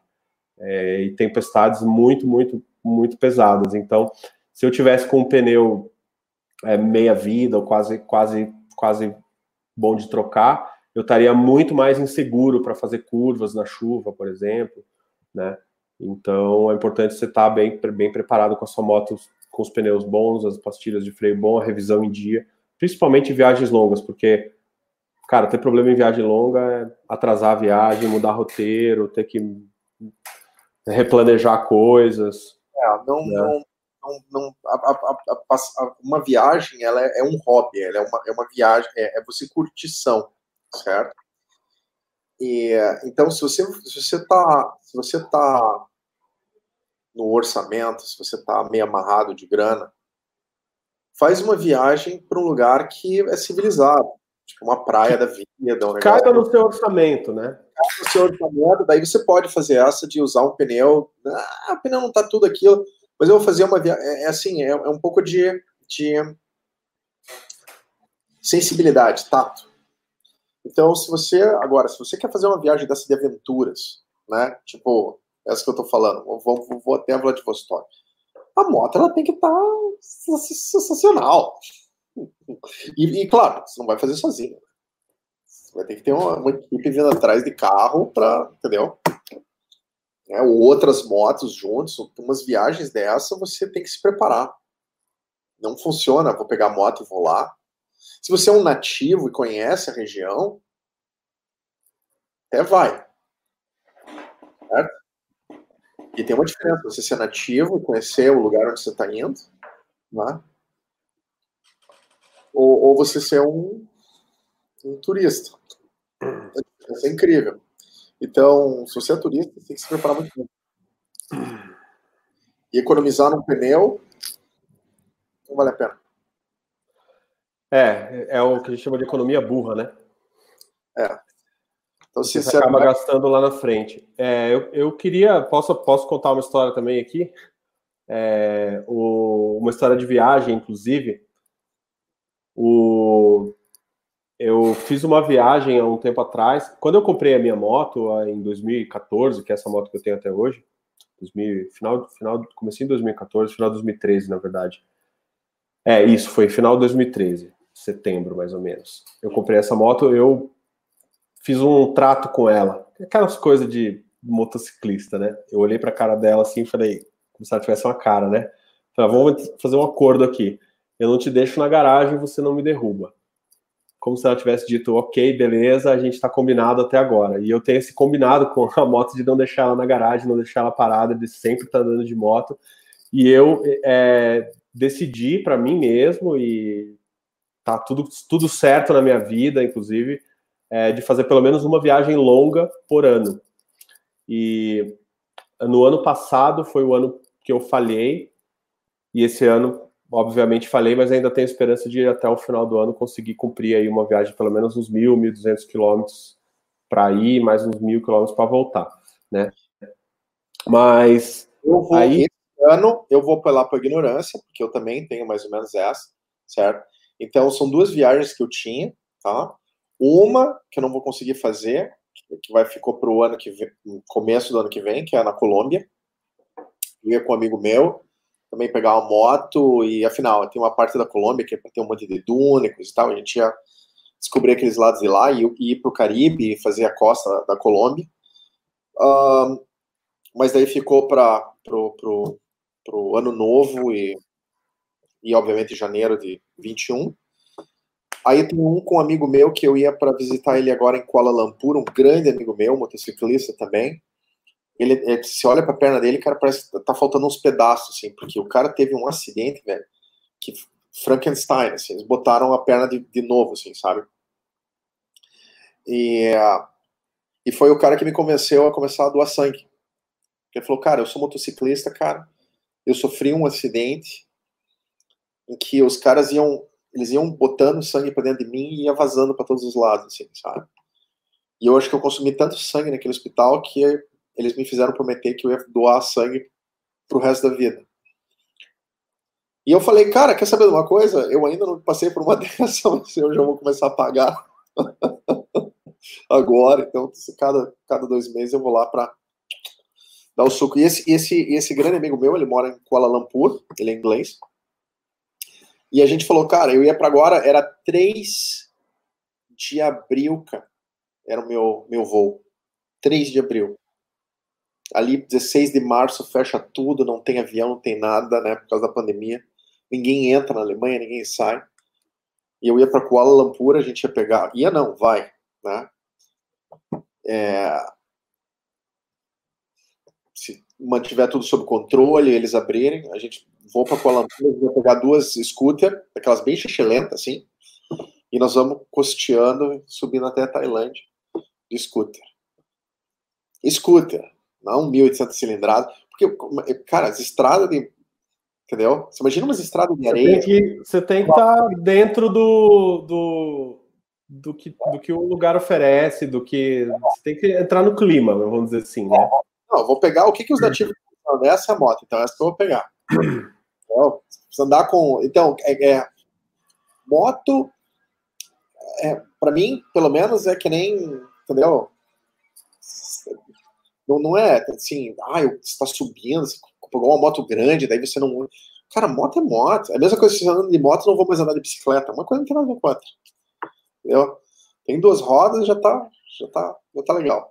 É, e tempestades muito, muito, muito pesadas. Então, se eu tivesse com um pneu é, meia vida ou quase, quase, quase bom de trocar, eu estaria muito mais inseguro para fazer curvas na chuva, por exemplo, né? Então é importante você estar tá bem, bem preparado com a sua moto, com os pneus bons, as pastilhas de freio bom, a revisão em dia, principalmente em viagens longas, porque, cara, ter problema em viagem longa é atrasar a viagem, mudar roteiro, ter que replanejar coisas. É, não, né? não, não, não a, a, a, uma viagem ela é, é, um hobby, ela é uma, é uma viagem, é, é você curtição certo? E, então, se você se você está se você tá no orçamento, se você está meio amarrado de grana, faz uma viagem para um lugar que é civilizado, tipo uma praia da vida, um Caiba no seu orçamento, né? Caiba no seu orçamento, daí você pode fazer essa de usar um pneu. Ah, o pneu não está tudo aquilo, mas eu vou fazer uma viagem. É, é assim, é, é um pouco de, de sensibilidade, tato. Então, se você, agora, se você quer fazer uma viagem dessa de aventuras, né? Tipo, essa que eu tô falando, vou, vou, vou até a Vladivostok. A moto, ela tem que estar tá sensacional. E, e, claro, você não vai fazer sozinho. Você vai ter que ter uma, uma equipe vindo atrás de carro para, entendeu? É, ou outras motos juntos, umas viagens dessa, você tem que se preparar. Não funciona, vou pegar a moto e vou lá. Se você é um nativo e conhece a região, até vai. Certo? E tem uma diferença, você ser nativo e conhecer o lugar onde você está indo, né? ou, ou você ser um, um turista. Isso é incrível. Então, se você é turista, tem que se preparar muito bem. E economizar num pneu não vale a pena. É, é o que a gente chama de economia burra, né? É. Então, se você acaba gastando lá na frente. É, eu, eu queria, posso, posso contar uma história também aqui? É, o, uma história de viagem, inclusive. O, eu fiz uma viagem há um tempo atrás. Quando eu comprei a minha moto, em 2014, que é essa moto que eu tenho até hoje, 2000, final, final, comecei em 2014, final de 2013, na verdade. É, isso, foi final de 2013, setembro, mais ou menos. Eu comprei essa moto, eu fiz um trato com ela. Aquelas coisas de motociclista, né? Eu olhei para a cara dela assim e falei, como se ela tivesse uma cara, né? Falei, vamos fazer um acordo aqui. Eu não te deixo na garagem, você não me derruba. Como se ela tivesse dito, ok, beleza, a gente está combinado até agora. E eu tenho esse combinado com a moto de não deixar ela na garagem, não deixar ela parada, de sempre estar tá andando de moto. E eu é, decidi para mim mesmo, e tá tudo, tudo certo na minha vida, inclusive, é, de fazer pelo menos uma viagem longa por ano. E no ano passado foi o ano que eu falhei, e esse ano, obviamente, falhei, mas ainda tenho esperança de até o final do ano conseguir cumprir aí uma viagem pelo menos uns mil, mil duzentos quilômetros para ir, mais uns mil quilômetros para voltar, né? Mas eu vou, aí esse ano eu vou apelar para ignorância, porque eu também tenho mais ou menos essa, certo? Então são duas viagens que eu tinha, tá? Uma que eu não vou conseguir fazer, que vai ficou para o ano que vem, começo do ano que vem, que é na Colômbia. Eu ia com um amigo meu, também pegar uma moto e afinal tem uma parte da Colômbia que é para ter um monte de dúnicos e tal. A gente ia descobrir aqueles lados de lá e, e ir para o Caribe e fazer a costa da Colômbia. Um, mas daí ficou para pro ano novo e, e obviamente janeiro de 21. Aí tem um com um amigo meu que eu ia para visitar ele agora em Kuala Lumpur, um grande amigo meu, motociclista também. Ele, é, se olha para a perna dele, cara, parece que tá faltando uns pedaços, assim, porque o cara teve um acidente, velho, que Frankenstein, assim, eles botaram a perna de, de novo, assim, sabe? E, e foi o cara que me convenceu a começar a doar sangue. Ele falou, cara, eu sou motociclista, cara, eu sofri um acidente em que os caras iam eles iam botando sangue para dentro de mim e ia vazando para todos os lados, assim, sabe? E eu acho que eu consumi tanto sangue naquele hospital que eles me fizeram prometer que eu ia doar sangue pro resto da vida. E eu falei, cara, quer saber de uma coisa? Eu ainda não passei por uma dessas, mas eu já vou começar a pagar agora. Então, cada, cada dois meses eu vou lá para dar o suco. E esse, esse, esse grande amigo meu, ele mora em Kuala Lumpur, ele é inglês. E a gente falou, cara, eu ia para agora, era 3 de abril, cara. Era o meu, meu voo. 3 de abril. Ali, 16 de março, fecha tudo, não tem avião, não tem nada, né, por causa da pandemia. Ninguém entra na Alemanha, ninguém sai. E eu ia para Kuala Lumpur, a gente ia pegar. Ia não, vai, né? É... Se mantiver tudo sob controle, eles abrirem, a gente vou para Kuala Lumpur, vou pegar duas scooter, aquelas bem chichelentas, assim, e nós vamos costeando, subindo até a Tailândia de scooter. Scooter, não 1.800 cilindradas, porque, cara, as estradas de. Entendeu? Você imagina umas estradas de areia. Você tem que, estar tá dentro do, do, do, que, do que o lugar oferece, do que. Você tem que entrar no clima, vamos dizer assim, né? Não, vou pegar o que, que os nativos. Essa é a moto, então essa que eu vou pegar. Andar com. Então, é, é moto, é, para mim, pelo menos, é que nem. Entendeu? Não, não é assim, ah, você está subindo, você pegou uma moto grande, daí você não. Cara, moto é moto. É a mesma coisa se você andando de moto, não vou mais andar de bicicleta. Uma coisa não tem nada a ver com outra. Entendeu? Tem duas rodas, já tá, já tá, já tá legal.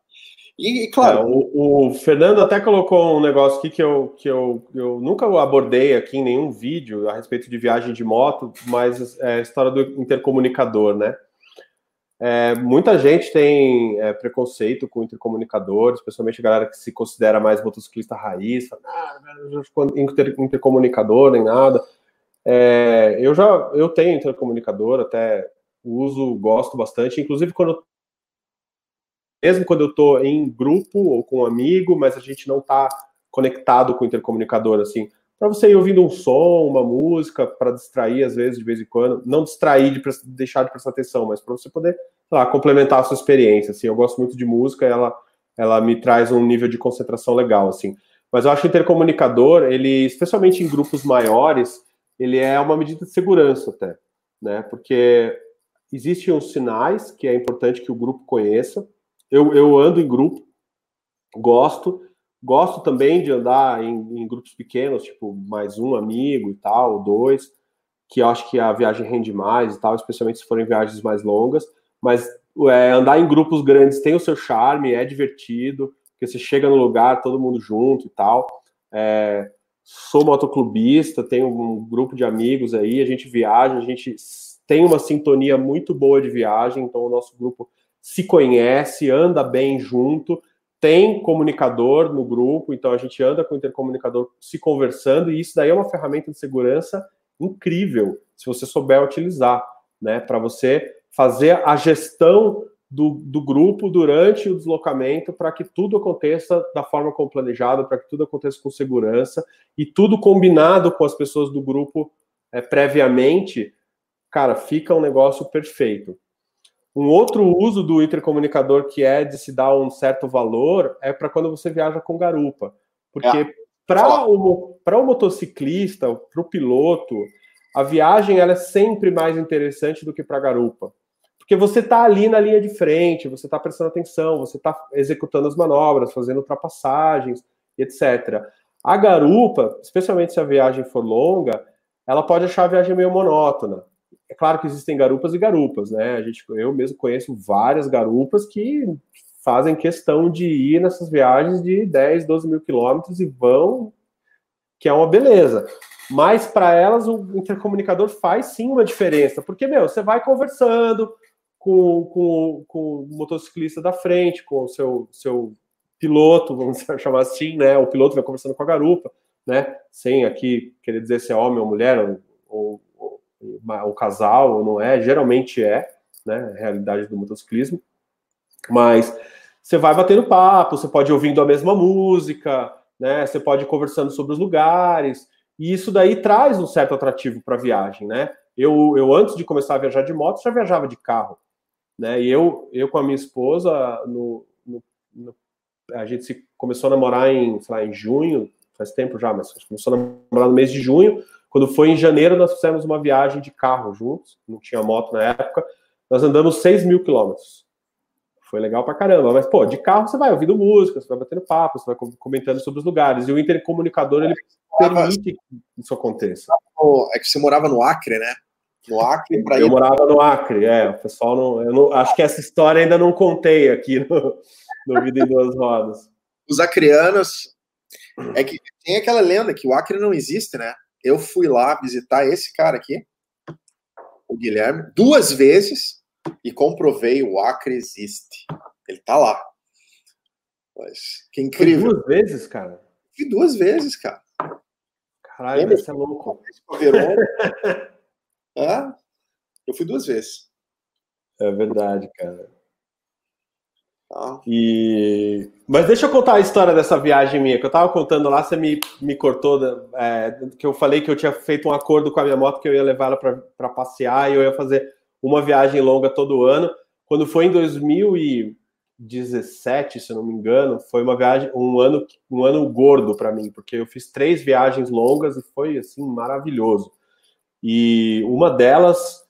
E, e claro. É, o, o, Fernando até colocou um negócio aqui que, eu, que eu, eu nunca abordei aqui em nenhum vídeo a respeito de viagem de moto, mas é a história do intercomunicador, né? É, muita gente tem é, preconceito com intercomunicador, especialmente a galera que se considera mais motociclista raiz, fala, ah, inter, intercomunicador nem nada. É, eu já eu tenho intercomunicador, até uso, gosto bastante, inclusive quando mesmo quando eu estou em grupo ou com um amigo, mas a gente não está conectado com o intercomunicador, assim, para você ir ouvindo um som, uma música, para distrair às vezes, de vez em quando, não distrair de deixar de prestar atenção, mas para você poder, lá, complementar a sua experiência, assim, eu gosto muito de música, ela, ela me traz um nível de concentração legal, assim, mas eu acho que o intercomunicador, ele, especialmente em grupos maiores, ele é uma medida de segurança até, né, porque existem os sinais que é importante que o grupo conheça, eu, eu ando em grupo, gosto. Gosto também de andar em, em, grupos pequenos, tipo mais um amigo e tal, dois, que eu acho que a viagem rende mais e tal, especialmente se forem viagens mais longas. Mas é, andar em grupos grandes tem o seu charme, é divertido, porque você chega no lugar, todo mundo junto e tal. É, sou motoclubista, tenho um grupo de amigos aí, a gente viaja, a gente tem uma sintonia muito boa de viagem, então o nosso grupo se conhece, anda bem junto, tem comunicador no grupo, então a gente anda com o intercomunicador se conversando, e isso daí é uma ferramenta de segurança incrível, se você souber utilizar, né? Para você fazer a gestão do, do grupo durante o deslocamento para que tudo aconteça da forma como planejado, para que tudo aconteça com segurança e tudo combinado com as pessoas do grupo é, previamente, cara, fica um negócio perfeito. Um outro uso do intercomunicador que é de se dar um certo valor é para quando você viaja com garupa. Porque é. para o, o motociclista, para o piloto, a viagem ela é sempre mais interessante do que para a garupa. Porque você está ali na linha de frente, você está prestando atenção, você está executando as manobras, fazendo ultrapassagens, etc. A garupa, especialmente se a viagem for longa, ela pode achar a viagem meio monótona. É claro que existem garupas e garupas, né? A gente, eu mesmo conheço várias garupas que fazem questão de ir nessas viagens de 10, 12 mil quilômetros e vão, que é uma beleza. Mas para elas o intercomunicador faz sim uma diferença, porque, meu, você vai conversando com, com, com o motociclista da frente, com o seu, seu piloto, vamos chamar assim, né? O piloto vai conversando com a garupa, né? Sem aqui querer dizer se é homem ou mulher, o casal ou não é, geralmente é, né, a realidade do motociclismo, mas você vai batendo papo, você pode ouvindo a mesma música, né, você pode conversando sobre os lugares, e isso daí traz um certo atrativo para a viagem, né, eu, eu antes de começar a viajar de moto, já viajava de carro, né, e eu, eu com a minha esposa, no, no, no a gente se começou a namorar em, sei lá, em junho, faz tempo já, mas começou a namorar no mês de junho, quando foi em janeiro, nós fizemos uma viagem de carro juntos, não tinha moto na época, nós andamos 6 mil quilômetros. Foi legal pra caramba, mas, pô, de carro você vai ouvindo música, você vai batendo papo, você vai comentando sobre os lugares, e o intercomunicador, ele permite que isso aconteça. É que você morava no Acre, né? No Acre, para ir... Eu morava no Acre, é, o pessoal não, eu não, acho que essa história ainda não contei aqui no, no Vida em Duas Rodas. Os acreanos, é que tem aquela lenda que o Acre não existe, né? Eu fui lá visitar esse cara aqui, o Guilherme, duas vezes e comprovei o Acre existe. Ele tá lá. Mas, que incrível. Foi duas vezes, cara? Fui duas vezes, cara. Caralho, isso é louco. ah, eu fui duas vezes. É verdade, cara. E... Mas deixa eu contar a história dessa viagem minha, que eu tava contando lá, você me, me cortou, é, que eu falei que eu tinha feito um acordo com a minha moto, que eu ia levar ela para passear e eu ia fazer uma viagem longa todo ano. Quando foi em 2017, se eu não me engano, foi uma viagem, um ano, um ano gordo para mim, porque eu fiz três viagens longas e foi assim maravilhoso. E uma delas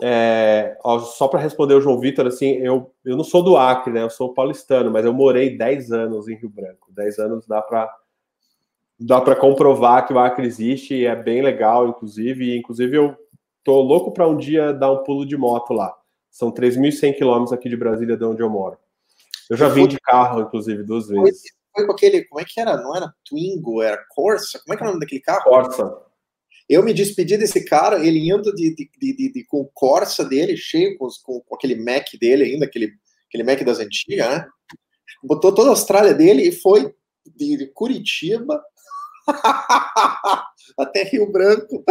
é, ó, só para responder o João Vitor, assim, eu, eu não sou do Acre, né? Eu sou paulistano, mas eu morei 10 anos em Rio Branco. 10 anos dá para dá para comprovar que o Acre existe e é bem legal, inclusive. E, inclusive, eu tô louco para um dia dar um pulo de moto lá. São 3.100 quilômetros aqui de Brasília, de onde eu moro. Eu já vim de carro, inclusive, duas vezes. Foi com aquele, como é que era? Não era Twingo, era Corsa? Como é que é o nome daquele carro? Corsa. Eu me despedi desse cara, ele indo de, de, de, de com o Corsa dele, cheio com, com, com, aquele Mac dele ainda, aquele, aquele Mac das antigas, né? Botou toda a Austrália dele e foi de Curitiba até Rio Branco.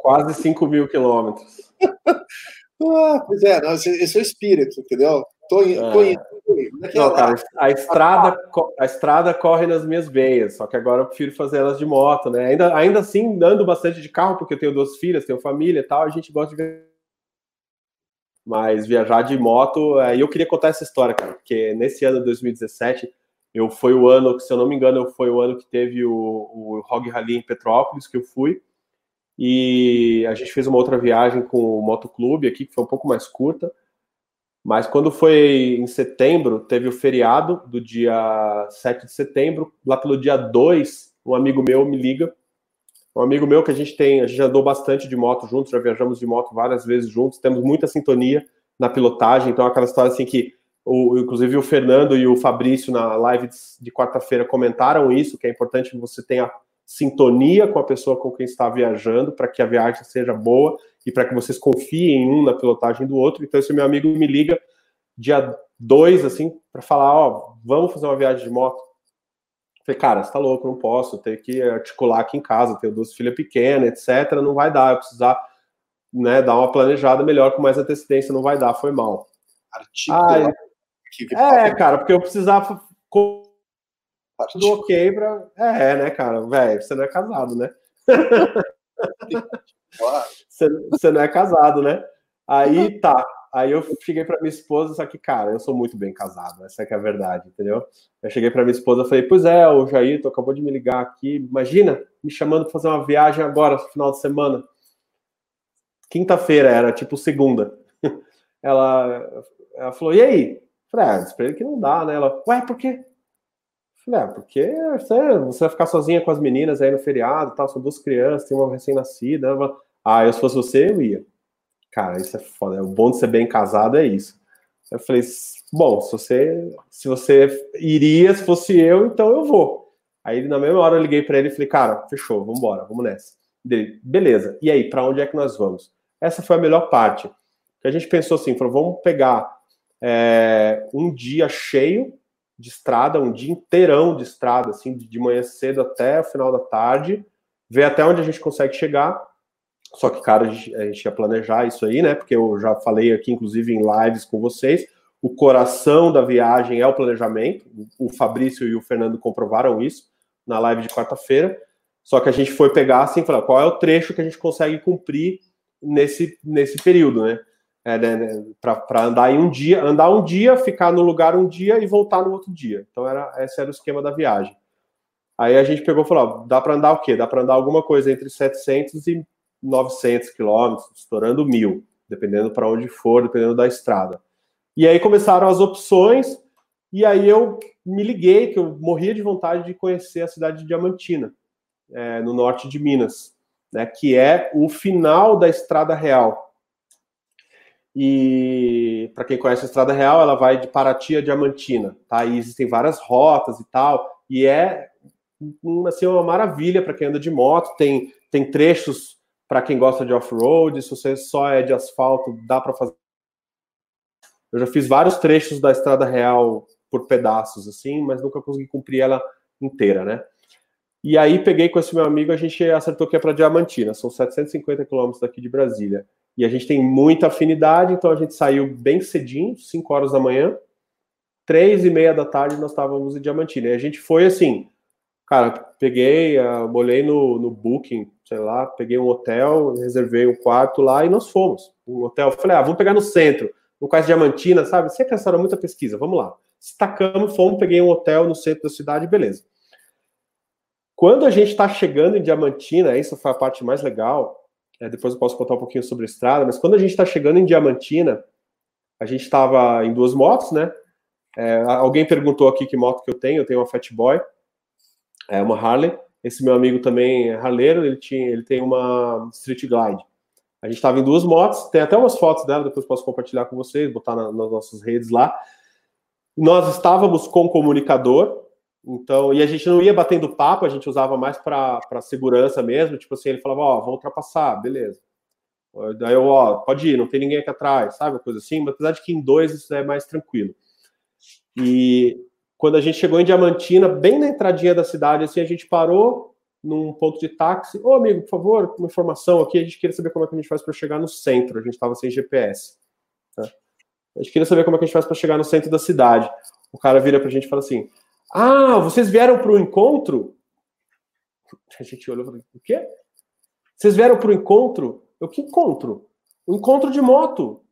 Quase 5 mil quilômetros. Ah, pois é, não, esse, esse, é o espírito, entendeu? Tô, é. tô indo. Não, cara, a estrada, a estrada corre nas minhas veias, só que agora eu prefiro fazer elas de moto, né? Ainda, ainda assim, ando bastante de carro, porque eu tenho duas filhas, tenho família e tal, a gente gosta de. Mas viajar de moto, e eu queria contar essa história, cara, porque nesse ano de 2017, eu foi o ano, que se eu não me engano, foi o ano que teve o, o Hog Rally em Petrópolis, que eu fui, e a gente fez uma outra viagem com o motoclube aqui, que foi um pouco mais curta. Mas quando foi em setembro, teve o feriado do dia 7 de setembro. Lá pelo dia 2, um amigo meu me liga. Um amigo meu que a gente tem, a gente andou bastante de moto juntos, já viajamos de moto várias vezes juntos, temos muita sintonia na pilotagem. Então, aquela história assim que, o, inclusive, o Fernando e o Fabrício na live de, quarta-feira comentaram isso, que é importante que você tenha sintonia com a pessoa com quem está viajando, para que a viagem seja boa e para que vocês confiem um na pilotagem do outro. Então, esse meu amigo me liga dia 2, assim, para falar: Ó, vamos fazer uma viagem de moto. Eu falei, cara, você tá louco, não posso, ter que articular aqui em casa, tenho duas filhas pequenas, etc. Não vai dar, eu precisar né, dar uma planejada melhor com mais antecedência, não vai dar, foi mal. Articular. Ah, é, cara, porque eu precisava tudo ok pra. É, né, cara? Velho, você não é casado, né? você, você não é casado, né? Aí tá. Aí eu cheguei para minha esposa, só que, cara, eu sou muito bem casado, essa é que é a verdade, entendeu? Eu cheguei para minha esposa e falei, pois é, o Jair tu acabou de me ligar aqui, imagina, me chamando para fazer uma viagem agora, final de semana. Quinta-feira era, tipo segunda. Ela, ela falou, e aí? Eu falei, ah, pra que não dá, né? Ela, ué, por quê? Falei, ah, porque você, você vai ficar sozinha com as meninas aí no feriado, tal, são duas crianças, tem uma recém-nascida. Ah, eu se fosse você, eu ia. Cara, isso é foda. O bom de ser bem casado é isso. Eu falei, bom, se você, se você iria, se fosse eu, então eu vou. Aí na mesma hora eu liguei para ele e falei, cara, fechou, vamos embora, vamos nessa. Dele, beleza. E aí, para onde é que nós vamos? Essa foi a melhor parte. Que a gente pensou assim, falou, vamos pegar é, um dia cheio de estrada, um dia inteirão de estrada, assim, de manhã cedo até o final da tarde, ver até onde a gente consegue chegar. Só que, cara, a gente, a gente ia planejar isso aí, né? Porque eu já falei aqui, inclusive, em lives com vocês. O coração da viagem é o planejamento. O Fabrício e o Fernando comprovaram isso na live de quarta-feira. Só que a gente foi pegar assim, falar qual é o trecho que a gente consegue cumprir nesse, nesse período, né? É, né, né para andar em um dia, andar um dia, ficar no lugar um dia e voltar no outro dia. Então era esse era o esquema da viagem. Aí a gente pegou e falou: ó, dá para andar o quê? Dá para andar alguma coisa entre 700 e 900 quilômetros, estourando mil, dependendo para onde for, dependendo da estrada. E aí começaram as opções, e aí eu me liguei que eu morria de vontade de conhecer a cidade de Diamantina, é, no norte de Minas, né, que é o final da Estrada Real. E para quem conhece a Estrada Real, ela vai de Paraty a Diamantina, tá? E existem várias rotas e tal, e é assim, uma maravilha para quem anda de moto. Tem, tem trechos para quem gosta de off-road, se você só é de asfalto, dá para fazer. Eu já fiz vários trechos da Estrada Real por pedaços, assim, mas nunca consegui cumprir ela inteira, né? E aí peguei com esse meu amigo, a gente acertou que é para Diamantina, são 750 quilômetros daqui de Brasília e a gente tem muita afinidade, então a gente saiu bem cedinho, 5 horas da manhã, três e meia da tarde nós estávamos em Diamantina. E a gente foi assim, cara, peguei, uh, olhei no, no Booking, sei lá, peguei um hotel, reservei um quarto lá e nós fomos. Um hotel, falei, ah, vamos pegar no centro, no quase Diamantina, sabe? Você que muita pesquisa, vamos lá. Estacamos, fomos, peguei um hotel no centro da cidade, beleza. Quando a gente está chegando em Diamantina, essa foi a parte mais legal, é, depois eu posso contar um pouquinho sobre a estrada, mas quando a gente está chegando em Diamantina, a gente estava em duas motos, né? É, alguém perguntou aqui que moto que eu tenho, eu tenho uma Fat Boy, é uma Harley. Esse meu amigo também é harleiro, ele, tinha, ele tem uma Street Glide. A gente estava em duas motos, tem até umas fotos dela, depois posso compartilhar com vocês, botar na, nas nossas redes lá. Nós estávamos com comunicador, então, e a gente não ia batendo papo, a gente usava mais para segurança mesmo. Tipo assim, ele falava, ó, vou ultrapassar, beleza. Daí eu, ó, pode ir, não tem ninguém aqui atrás, sabe? Uma coisa assim, mas apesar de que em dois isso é mais tranquilo. E quando a gente chegou em Diamantina, bem na entradinha da cidade, assim, a gente parou num ponto de táxi. Ô, amigo, por favor, uma informação aqui, a gente queria saber como é que a gente faz para chegar no centro. A gente estava sem GPS. Tá? A gente queria saber como é que a gente faz para chegar no centro da cidade. O cara vira para a gente e fala assim: Ah, vocês vieram para o encontro? A gente olhou e falou: O quê? Vocês vieram para o encontro? Eu, que encontro? O encontro de moto.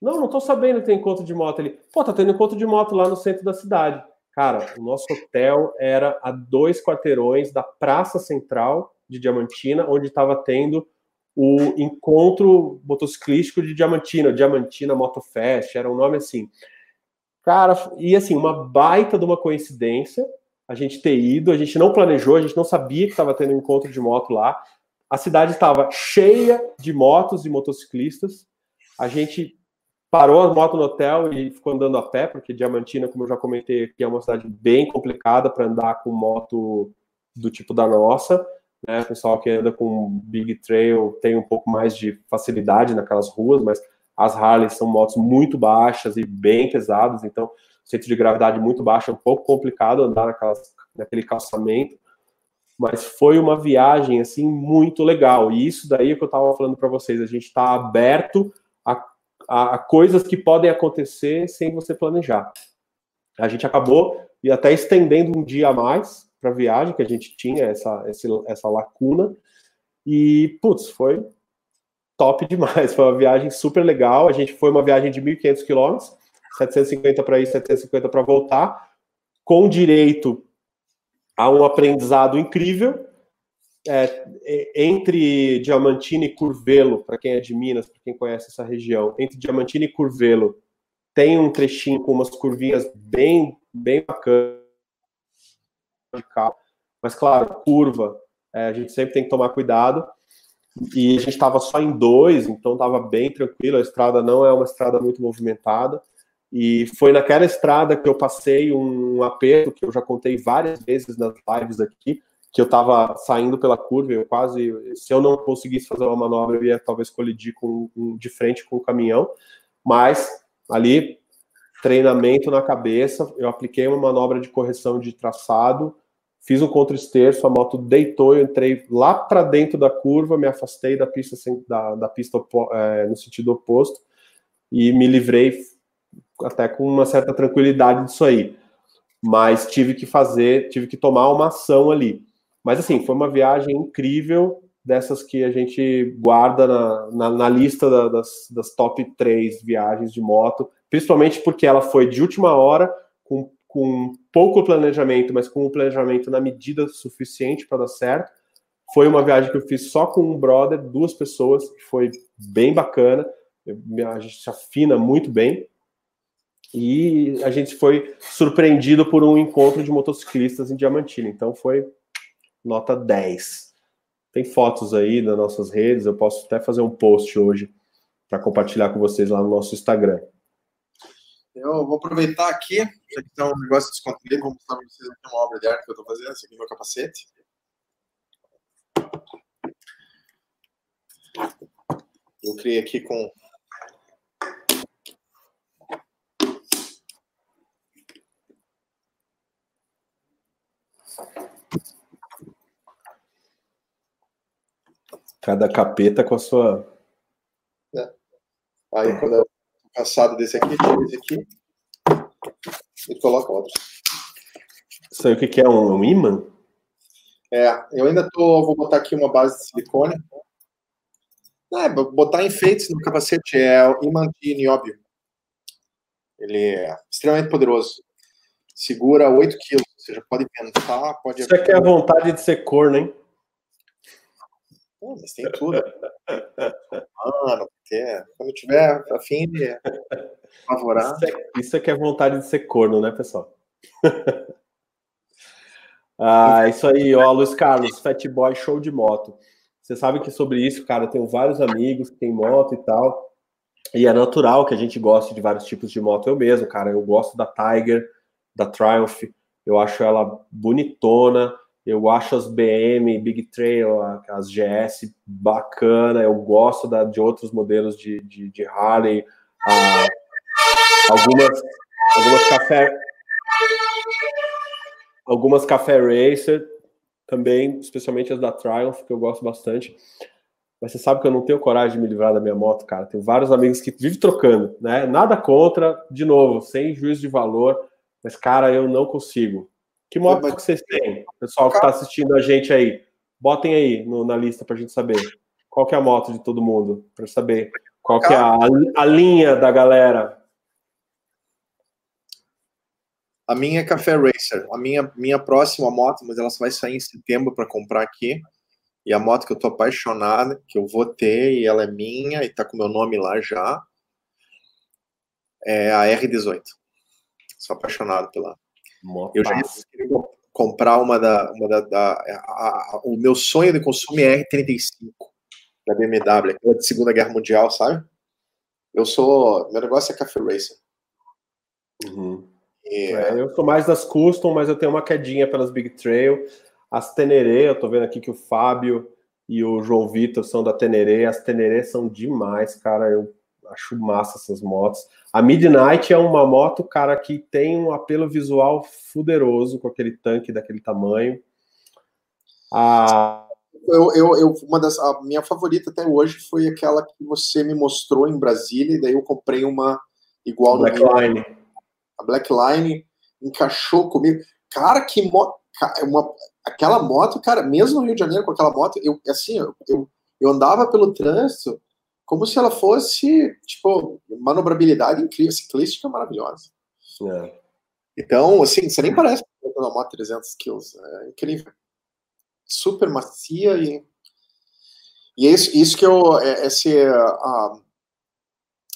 Não, não estou sabendo que tem encontro de moto ali. Pô, tá tendo encontro de moto lá no centro da cidade. Cara, o nosso hotel era a dois quarteirões da Praça Central de Diamantina, onde estava tendo o encontro motociclístico de Diamantina, Diamantina Motofest, era um nome assim. Cara, e assim, uma baita de uma coincidência a gente ter ido, a gente não planejou, a gente não sabia que estava tendo um encontro de moto lá. A cidade estava cheia de motos e motociclistas. A gente parou a moto no hotel e ficou andando a pé, porque Diamantina, como eu já comentei aqui, é uma cidade bem complicada para andar com moto do tipo da nossa. Né? O pessoal que anda com Big Trail tem um pouco mais de facilidade naquelas ruas, mas as Harley são motos muito baixas e bem pesadas, então centro de gravidade muito baixo, é um pouco complicado andar naquelas, naquele calçamento mas foi uma viagem assim muito legal. E isso daí é que eu estava falando para vocês, a gente está aberto a, a, a, coisas que podem acontecer sem você planejar. A gente acabou e até estendendo um dia a mais para a viagem que a gente tinha essa, essa, lacuna e putz, foi top demais. Foi uma viagem super legal. A gente foi uma viagem de 1.500 quilômetros, 750 para ir, 750 para voltar, com direito há um aprendizado incrível é, entre Diamantina e Curvelo, para quem é de Minas, para quem conhece essa região, entre Diamantina e Curvelo, tem um trechinho com umas curvinhas bem, bem bacanas. Mas, claro, curva, é, a gente sempre tem que tomar cuidado. E a gente estava só em dois, então estava bem tranquilo. A estrada não é uma estrada muito movimentada. E foi naquela estrada que eu passei um aperto que eu já contei várias vezes nas lives aqui, que eu estava saindo pela curva, eu quase, se eu não conseguisse fazer uma manobra, eu ia talvez colidir com, de frente com o caminhão, mas ali treinamento na cabeça, eu apliquei uma manobra de correção de traçado, fiz um contra-esterço, a moto deitou, eu entrei lá para dentro da curva, me afastei da pista da, da pista é, no sentido oposto e me livrei até com uma certa tranquilidade disso aí. Mas tive que fazer, tive que tomar uma ação ali. Mas assim, foi uma viagem incrível, dessas que a gente guarda na, na, na lista da, das, das top 3 viagens de moto, principalmente porque ela foi de última hora, com, com pouco planejamento, mas com um planejamento na medida suficiente para dar certo. Foi uma viagem que eu fiz só com um brother, duas pessoas, que foi bem bacana. A gente se afina muito bem e a gente foi surpreendido por um encontro de motociclistas em Diamantina. Então foi nota 10. Tem fotos aí nas nossas redes, eu posso até fazer um post hoje para compartilhar com vocês lá no nosso Instagram. Eu vou aproveitar aqui, já que está um negócio descontraído, vou mostrar para vocês aqui uma obra de arte que eu estou fazendo. Esse aqui é meu capacete. Eu criei aqui com Cada capeta com a sua. É. Aí, quando eu passado desse aqui, tira esse aqui e coloca outro. Isso aí o que, que é? Um, um imã? É, eu ainda tô. Vou botar aqui uma base de silicone. É, botar enfeites no capacete é o imã de nióbio. Ele é extremamente poderoso. Segura 8 quilos. Você já pode pensar, pode. Isso aqui é a vontade de ser corno, hein? Mas tem tudo. Mano, porque quando tiver afim de favorar. Isso, é, isso aqui é vontade de ser corno, né, pessoal? ah, isso aí, ó, Luiz Carlos, Fat Boy show de moto. Você sabe que sobre isso, cara, eu tenho vários amigos que têm moto e tal. E é natural que a gente goste de vários tipos de moto. Eu mesmo, cara, eu gosto da Tiger, da Triumph. Eu acho ela bonitona. Eu acho as BM, Big Trail, as GS bacana. Eu gosto da, de outros modelos de, de, de Harley. Ah, algumas, algumas café algumas café racer também, especialmente as da Triumph, que eu gosto bastante. Mas você sabe que eu não tenho coragem de me livrar da minha moto, cara. Tenho vários amigos que vivem trocando, né? Nada contra, de novo, sem juízo de valor, mas, cara, eu não consigo. Que moto mas... que vocês têm? Pessoal que está assistindo a gente aí, botem aí no, na lista para a gente saber. Qual que é a moto de todo mundo? Para saber qual que é a, a linha da galera. A minha é Café Racer. A minha, minha próxima moto, mas ela só vai sair em setembro para comprar aqui. E a moto que eu tô apaixonada, que eu vou ter, e ela é minha, e tá com meu nome lá já, é a R18. Sou apaixonado pela. Eu já queria comprar uma da. Uma da, da a, a, o meu sonho de consumo é R35 da BMW, aquela de Segunda Guerra Mundial, sabe? Eu sou. Meu negócio é Café Racer. Uhum. É, eu sou mais das custom, mas eu tenho uma quedinha pelas Big Trail. As Teneré, eu tô vendo aqui que o Fábio e o João Vitor são da Teneré. As Teneré são demais, cara. Eu acho massa essas motos. A Midnight é uma moto, cara, que tem um apelo visual fuderoso com aquele tanque daquele tamanho. A... Eu, eu, eu, uma das, a minha favorita até hoje foi aquela que você me mostrou em Brasília, e daí eu comprei uma igual Black no Line a Blackline encaixou comigo. Cara, que moto. Uma, aquela moto, cara, mesmo no Rio de Janeiro com aquela moto, eu assim, eu, eu, eu andava pelo trânsito como se ela fosse, tipo, manobrabilidade incrível, ciclística maravilhosa. É. Então, assim, você nem parece uma moto 300 quilos, é incrível. Super macia e e é isso, isso que eu, é, esse, a,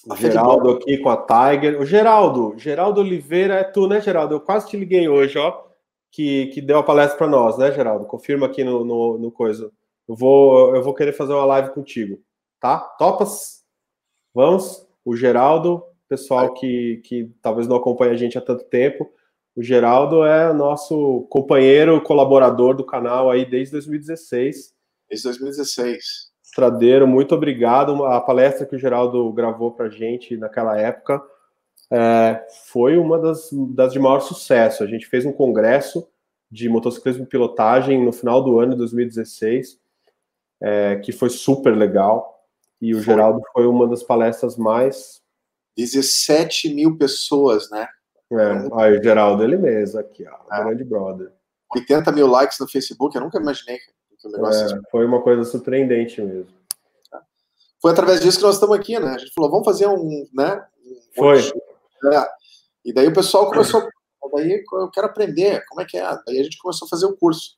o Geraldo aqui com a Tiger. O Geraldo, Geraldo Oliveira é tu, né, Geraldo? Eu quase te liguei hoje, ó, que, que deu a palestra para nós, né, Geraldo? Confirma aqui no, no, no, coisa. Eu vou, eu vou querer fazer uma live contigo, tá? Topas? Vamos? O Geraldo, pessoal que, que talvez não acompanha a gente há tanto tempo, o Geraldo é nosso companheiro, colaborador do canal aí desde 2016. Desde 2016. Estradeiro, muito obrigado. A palestra que o Geraldo gravou para a gente naquela época é, foi uma das, das de maior sucesso. A gente fez um congresso de motociclismo e pilotagem no final do ano de 2016, é, que foi super legal. E o foi. Geraldo foi uma das palestras mais. 17 mil pessoas, né? É, aí o Geraldo, ele mesmo, aqui, ó, é. grande brother. 80 mil likes no Facebook, eu nunca imaginei é, foi uma coisa surpreendente mesmo. Foi através disso que nós estamos aqui, né? A gente falou, vamos fazer um, né? Foi. É. E daí o pessoal começou, daí eu quero aprender, como é que é? Daí a gente começou a fazer o curso.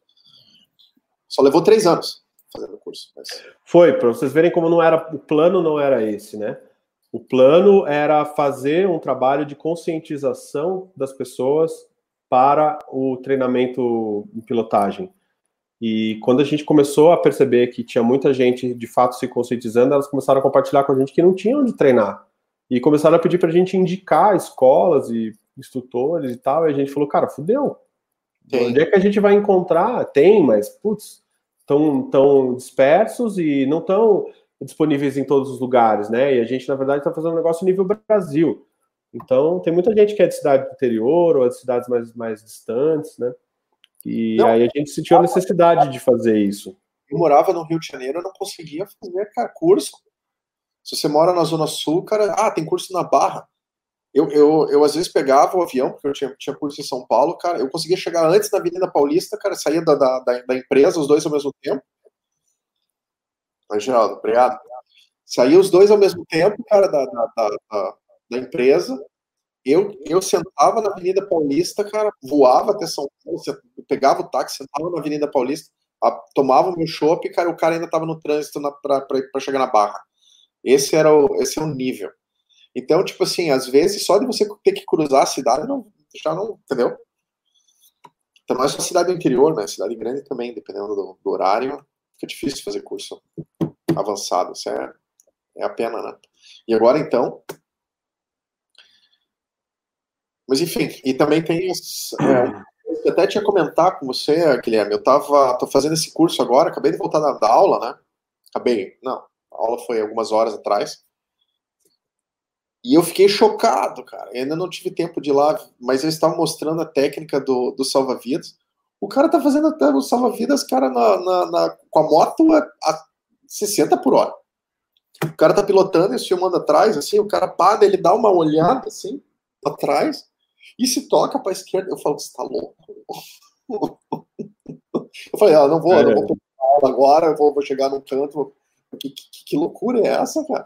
Só levou três anos fazendo o curso. Mas... Foi, para vocês verem como não era, o plano não era esse, né? O plano era fazer um trabalho de conscientização das pessoas para o treinamento em pilotagem. E quando a gente começou a perceber que tinha muita gente de fato se conscientizando, elas começaram a compartilhar com a gente que não tinham onde treinar. E começaram a pedir para a gente indicar escolas e instrutores e tal. E a gente falou, cara, fudeu. Tem. Onde é que a gente vai encontrar? Tem, mas, putz, estão tão dispersos e não estão disponíveis em todos os lugares, né? E a gente, na verdade, está fazendo um negócio nível Brasil. Então, tem muita gente que é de cidade do interior ou de cidades mais, mais distantes, né? E não, aí a gente sentiu a necessidade de fazer isso. Eu morava no Rio de Janeiro, eu não conseguia fazer cara, curso. Se você mora na Zona Sul, cara, ah, tem curso na Barra. Eu, eu, eu às vezes pegava o avião, porque eu tinha, tinha curso em São Paulo, cara, eu conseguia chegar antes da Avenida Paulista, cara, saía da, da, da empresa, os dois ao mesmo tempo. Mas, Geraldo, obrigado. Saía os dois ao mesmo tempo, cara, da, da, da, da empresa, eu, eu sentava na Avenida Paulista, cara, voava até São Paulo, pegava o táxi, sentava na Avenida Paulista, a, tomava o meu chopp, cara, o cara ainda estava no trânsito para chegar na Barra. Esse era o, esse é o nível. Então, tipo assim, às vezes só de você ter que cruzar a cidade não, já não, entendeu? Então, é só cidade do interior, né? Cidade grande também, dependendo do, do horário, Fica difícil fazer curso avançado. Isso é, é a pena, né? E agora, então. Mas, enfim, e também tem. É, eu até tinha comentar com você, Guilherme. Eu tava. tô fazendo esse curso agora, acabei de voltar da, da aula, né? Acabei. Não, a aula foi algumas horas atrás. E eu fiquei chocado, cara. Eu ainda não tive tempo de ir lá, mas eles estavam mostrando a técnica do, do salva-vidas. O cara tá fazendo até o salva-vidas, cara, na, na, na, com a moto a, a 60 por hora. O cara tá pilotando e filmando atrás, assim, o cara para, ele dá uma olhada, assim, atrás, e se toca pra esquerda. Eu falo, você tá louco? Eu falei, ah, não vou, é. não vou aula agora, eu vou, vou chegar num canto, que, que, que, loucura é essa, cara?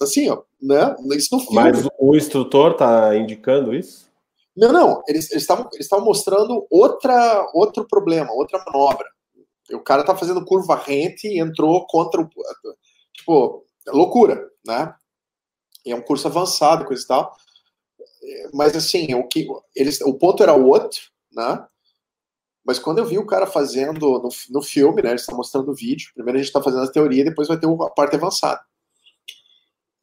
Assim, ó, né? Isso no filme. Mas o instrutor tá indicando isso? Não, não. Eles estavam eles mostrando outra, outro problema, outra manobra. O cara tá fazendo curva rente e entrou contra o. Tipo, loucura, né? E é um curso avançado, coisa e tal. Mas assim, o, que, eles, o ponto era outro, né? Mas quando eu vi o cara fazendo no, no filme, né? Eles estão mostrando o vídeo. Primeiro a gente está fazendo a teoria, depois vai ter a parte avançada.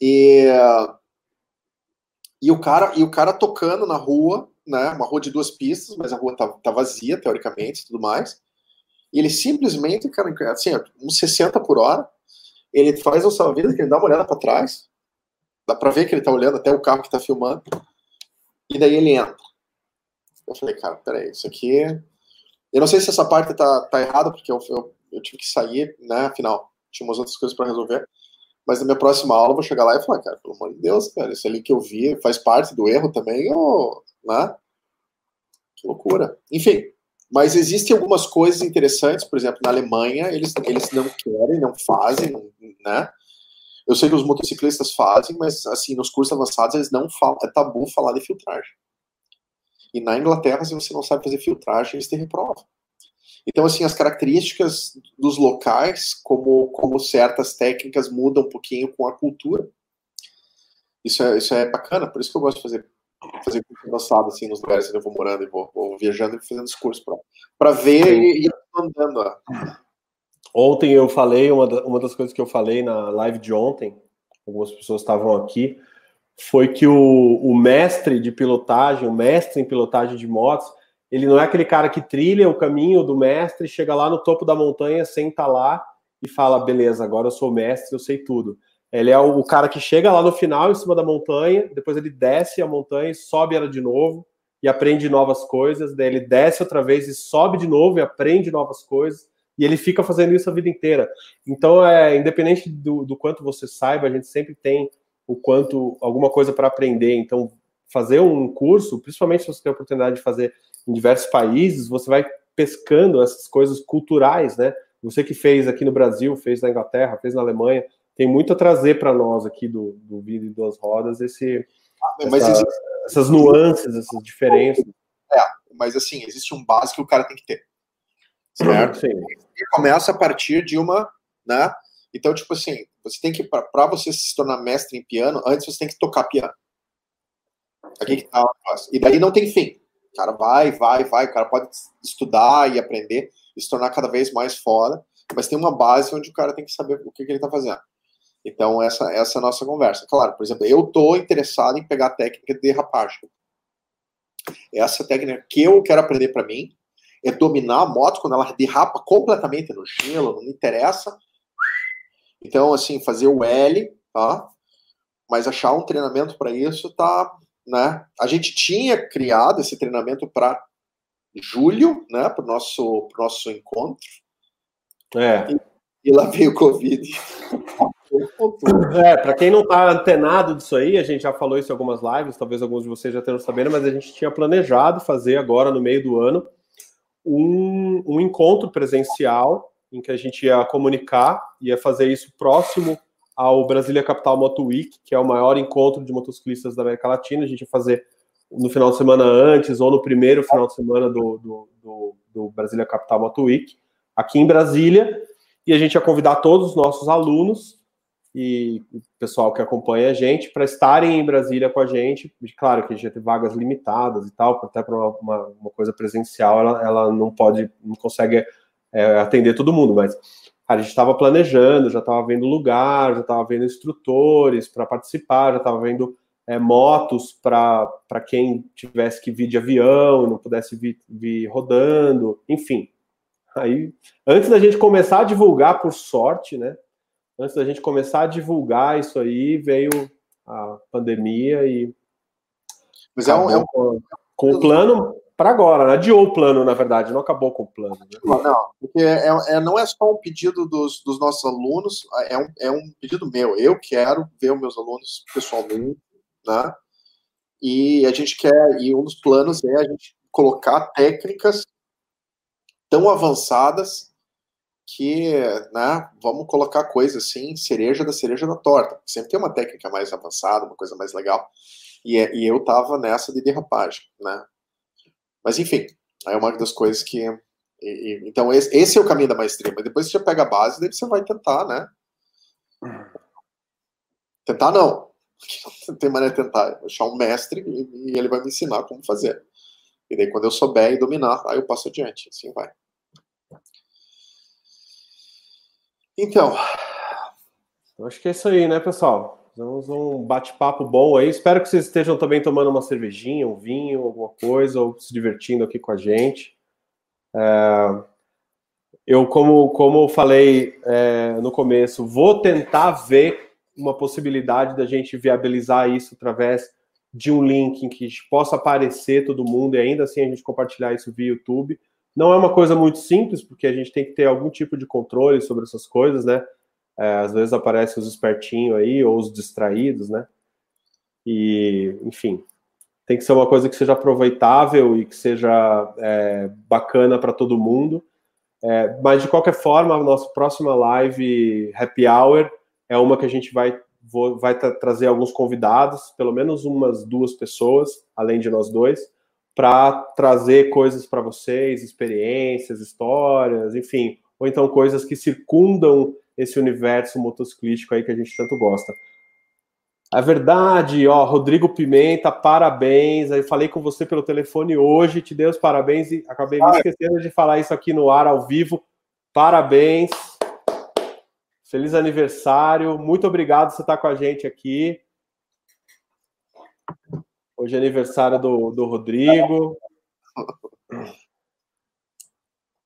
E, e, o cara, e o cara tocando na rua, né? Uma rua de duas pistas, mas a rua tá, tá vazia, teoricamente, e tudo mais. E ele simplesmente, cara, assim, uns 60 por hora, ele faz um salva-vidas que ele dá uma olhada para trás. Dá para ver que ele tá olhando até o carro que tá filmando. E daí ele entra. Eu falei, cara, peraí, isso aqui eu não sei se essa parte tá, tá errada, porque eu, eu, eu tive que sair, né? Afinal, tinha umas outras coisas para resolver. Mas na minha próxima aula eu vou chegar lá e falar, cara, pelo amor de Deus, cara, isso ali que eu vi faz parte do erro também, ou, né? Que loucura. Enfim, mas existem algumas coisas interessantes, por exemplo, na Alemanha, eles, eles não querem, não fazem, né? Eu sei que os motociclistas fazem, mas assim, nos cursos avançados eles não falam, é tabu falar de filtragem. E na Inglaterra, se você não sabe fazer filtragem, eles te reprovam. Então, assim, as características dos locais, como, como certas técnicas mudam um pouquinho com a cultura. Isso é, isso é bacana, por isso que eu gosto de fazer, fazer curso avançado, assim, nos lugares que eu vou morando e vou, vou viajando e fazendo esse curso para ver e, ir andando. Ó. Ontem eu falei, uma, da, uma das coisas que eu falei na live de ontem, algumas pessoas estavam aqui, foi que o, o mestre de pilotagem, o mestre em pilotagem de motos, ele não é aquele cara que trilha o caminho do mestre, chega lá no topo da montanha, senta lá e fala: beleza, agora eu sou mestre, eu sei tudo. Ele é o, cara que chega lá no final, em cima da montanha, depois ele desce a montanha, sobe ela de novo e aprende novas coisas. Daí ele desce outra vez e sobe de novo e aprende novas coisas. E ele fica fazendo isso a vida inteira. Então, é independente do, do quanto você saiba, a gente sempre tem o quanto alguma coisa para aprender. Então, fazer um curso, principalmente se você tem a oportunidade de fazer em diversos países, você vai pescando essas coisas culturais, né? Você que fez aqui no Brasil, fez na Inglaterra, fez na Alemanha, tem muito a trazer para nós aqui do, do Vida em Duas Rodas, esse, mas essa, existe... essas nuances, essas diferenças. É, mas assim, existe um básico que o cara tem que ter. Certo? Sim. E começa a partir de uma, né? Então, tipo assim, você tem que, para você se tornar mestre em piano, antes você tem que tocar piano. Aqui que tá E daí não tem fim. O cara vai, vai, vai, o cara pode estudar e aprender e se tornar cada vez mais fora, mas tem uma base onde o cara tem que saber o que, que ele está fazendo. Então, essa, essa é a nossa conversa. Claro, por exemplo, eu estou interessado em pegar a técnica de derrapagem. Essa técnica que eu quero aprender para mim é dominar a moto quando ela derrapa completamente no gelo, não me interessa. Então, assim, fazer o L, tá? Mas achar um treinamento para isso tá né? A gente tinha criado esse treinamento para julho, né, para o nosso, pro nosso encontro. É. E, e lá veio o Covid. É, para quem não está antenado disso aí, a gente já falou isso em algumas lives, talvez alguns de vocês já tenham sabendo, mas a gente tinha planejado fazer agora no meio do ano um, um encontro presencial em que a gente ia comunicar, ia fazer isso próximo ao Brasília Capital Moto Week, que é o maior encontro de motociclistas da América Latina. A gente ia fazer no final de semana antes ou no primeiro final de semana do, do, do, do Brasília Capital Moto Week, aqui em Brasília. E a gente ia convidar todos os nossos alunos e o pessoal que acompanha a gente para estarem em Brasília com a gente. Claro que a gente ter vagas limitadas e tal, até para uma, uma, coisa presencial ela, ela não pode, não consegue é, atender todo mundo, mas a gente estava planejando, já estava vendo lugar, já estava vendo instrutores para participar, já estava vendo é, motos para quem tivesse que vir de avião e não pudesse vir, vir rodando, enfim. Aí, antes da gente começar a divulgar, por sorte, né? Antes da gente começar a divulgar isso aí, veio a pandemia e. Mas é um, é um... Com o plano para agora, né? adiou o plano, na verdade, não acabou com o plano. Né? Não, porque é, é, não é só um pedido dos, dos nossos alunos, é um, é um pedido meu. Eu quero ver os meus alunos pessoalmente, né? E a gente quer, e um dos planos é a gente colocar técnicas tão avançadas que, né, vamos colocar coisa assim, cereja da cereja da torta. Sempre tem uma técnica mais avançada, uma coisa mais legal. E, é, e eu tava nessa de derrapagem, né? Mas enfim, é uma das coisas que. E, e, então, esse, esse, é o caminho da maestria. Mas depois você já pega a base, daí você vai tentar, né? Tentar não. Não tem maneira de tentar. Achar um mestre e, e ele vai me ensinar como fazer. E daí, quando eu souber e dominar, aí eu passo adiante. Assim vai. Então. Acho que é isso aí, né, pessoal? Vamos um bate-papo bom aí. Espero que vocês estejam também tomando uma cervejinha, um vinho, alguma coisa, ou se divertindo aqui com a gente. É... Eu, como, como falei é, no começo, vou tentar ver uma possibilidade da gente viabilizar isso através de um link em que possa aparecer todo mundo e ainda assim a gente compartilhar isso via YouTube. Não é uma coisa muito simples, porque a gente tem que ter algum tipo de controle sobre essas coisas, né? É, às vezes aparecem os espertinhos aí, ou os distraídos, né? E, enfim, tem que ser uma coisa que seja aproveitável e que seja é, bacana para todo mundo. É, mas, de qualquer forma, a nossa próxima live Happy Hour é uma que a gente vai, vou, vai tra trazer alguns convidados, pelo menos umas duas pessoas, além de nós dois, para trazer coisas para vocês, experiências, histórias, enfim, ou então coisas que circundam esse universo motociclístico aí que a gente tanto gosta. A verdade, ó, Rodrigo Pimenta, parabéns. Aí falei com você pelo telefone hoje, te dei os parabéns e acabei me esquecendo de falar isso aqui no ar ao vivo. Parabéns. Feliz aniversário. Muito obrigado por você estar com a gente aqui. Hoje é aniversário do, do Rodrigo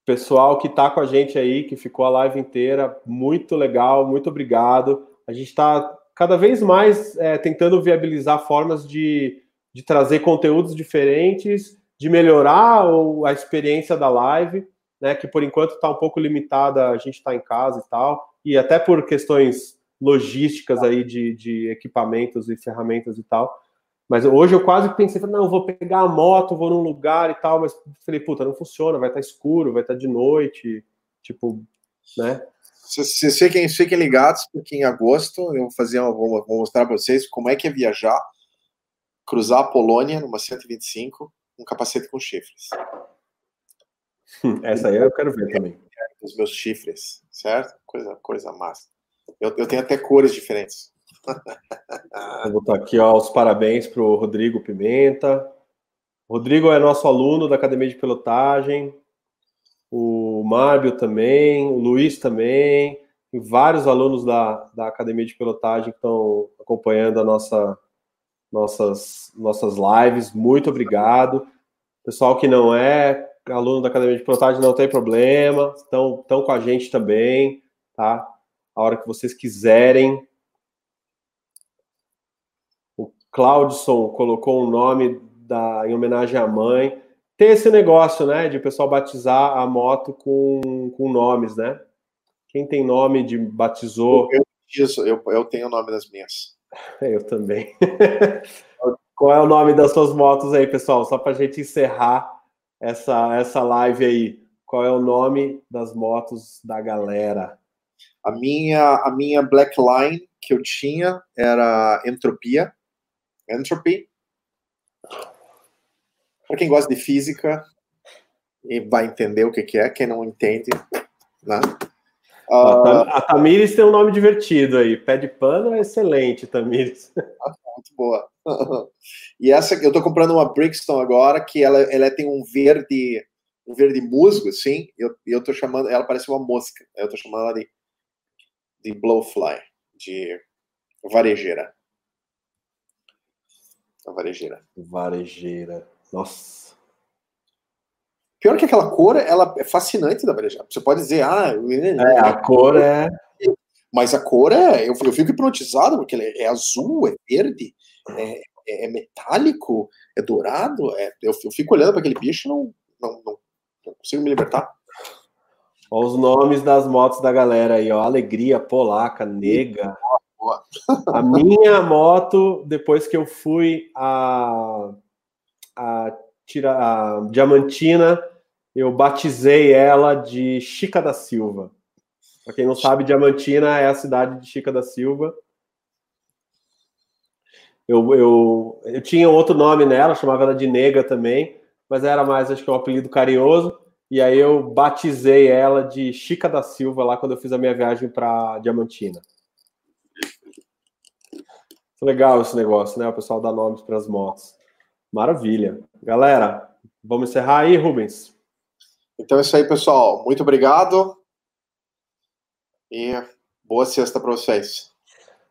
pessoal que está com a gente aí, que ficou a live inteira, muito legal, muito obrigado. A gente está cada vez mais é, tentando viabilizar formas de, de trazer conteúdos diferentes, de melhorar a experiência da live, né? Que por enquanto está um pouco limitada, a gente está em casa e tal, e até por questões logísticas aí de, de equipamentos e ferramentas e tal. Mas hoje eu quase pensei, não, vou pegar a moto, vou num lugar e tal, mas falei, puta, não funciona, vai estar tá escuro, vai estar tá de noite, tipo, né? Vocês fiquem, fiquem ligados, porque em agosto eu vou fazer uma, vou, vou mostrar para vocês como é que é viajar, cruzar a Polônia numa 125, um capacete com chifres. Essa aí eu quero ver também. Os meus chifres, certo? Coisa, coisa massa. Eu, eu tenho até cores diferentes. Vou botar aqui ó, os parabéns para o Rodrigo Pimenta. Rodrigo é nosso aluno da Academia de Pilotagem. O Márbio também, o Luiz também, e vários alunos da, da Academia de Pilotagem estão acompanhando a nossa, nossas, nossas lives. Muito obrigado. Pessoal que não é aluno da Academia de Pilotagem, não tem problema, estão, estão com a gente também, tá? A hora que vocês quiserem, Claudson colocou um nome da, em homenagem à mãe. Tem esse negócio, né, de o pessoal batizar a moto com, com nomes, né? Quem tem nome de batizou. Eu, isso, eu, eu tenho o nome das minhas. Eu também. Qual é o nome das suas motos aí, pessoal? Só para a gente encerrar essa, essa live aí. Qual é o nome das motos da galera? A minha, a minha Black Line que eu tinha era Entropia. Entropy. Para quem gosta de física e vai entender o que, que é, quem não entende, né? Uh, a Tamires tem um nome divertido aí. Pé de pano é excelente, Tamires. Muito boa. E essa eu estou comprando uma Brixton agora, que ela, ela tem um verde um verde musgo, assim, e eu, eu tô chamando, ela parece uma mosca, eu tô chamando ela de, de blowfly, de varejeira. A varejeira. Varejeira. Nossa. Pior que aquela cor, ela é fascinante da varejeira. Você pode dizer, ah, é, a cor é. Mas a cor é. Eu, eu fico hipnotizado, porque é, é azul, é verde, é, é, é metálico, é dourado. É, eu, eu, fico olhando para aquele bicho e não, não, não, não, consigo me libertar. Olha os nomes das motos da galera aí, ó. Alegria, Polaca, Nega. A minha moto, depois que eu fui a, a, a Diamantina, eu batizei ela de Chica da Silva. Para quem não sabe, Diamantina é a cidade de Chica da Silva. Eu, eu, eu tinha outro nome nela, chamava ela de Nega também, mas era mais, acho que um apelido carinhoso. E aí eu batizei ela de Chica da Silva lá quando eu fiz a minha viagem para Diamantina. Legal esse negócio, né? O pessoal dá nomes para as motos. Maravilha. Galera, vamos encerrar aí, Rubens? Então é isso aí, pessoal. Muito obrigado. E boa sexta para vocês.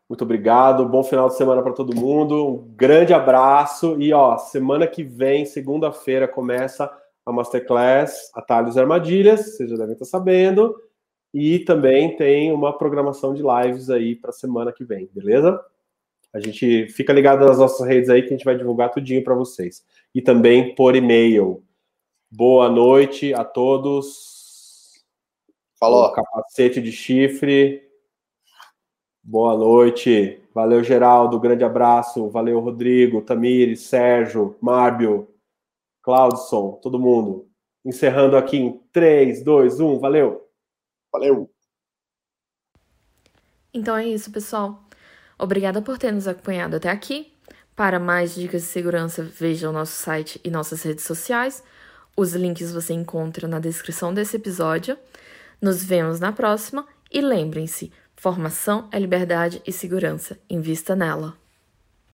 Muito obrigado, bom final de semana para todo mundo, um grande abraço e ó, semana que vem, segunda-feira, começa a Masterclass Atalhos e Armadilhas, vocês já devem estar sabendo, e também tem uma programação de lives aí para semana que vem, beleza? A gente fica ligado nas nossas redes aí que a gente vai divulgar tudinho para vocês. E também por e-mail. Boa noite a todos. Falou. capacete de chifre. Boa noite. Valeu, Geraldo. Grande abraço. Valeu, Rodrigo, Tamires, Sérgio, Márbio, Claudson, todo mundo. Encerrando aqui em 3, 2, 1. Valeu. Valeu. Então é isso, pessoal. Obrigada por ter nos acompanhado até aqui. Para mais dicas de segurança, veja o nosso site e nossas redes sociais. Os links você encontra na descrição desse episódio. Nos vemos na próxima e lembrem-se, Formação é liberdade e segurança. Invista nela.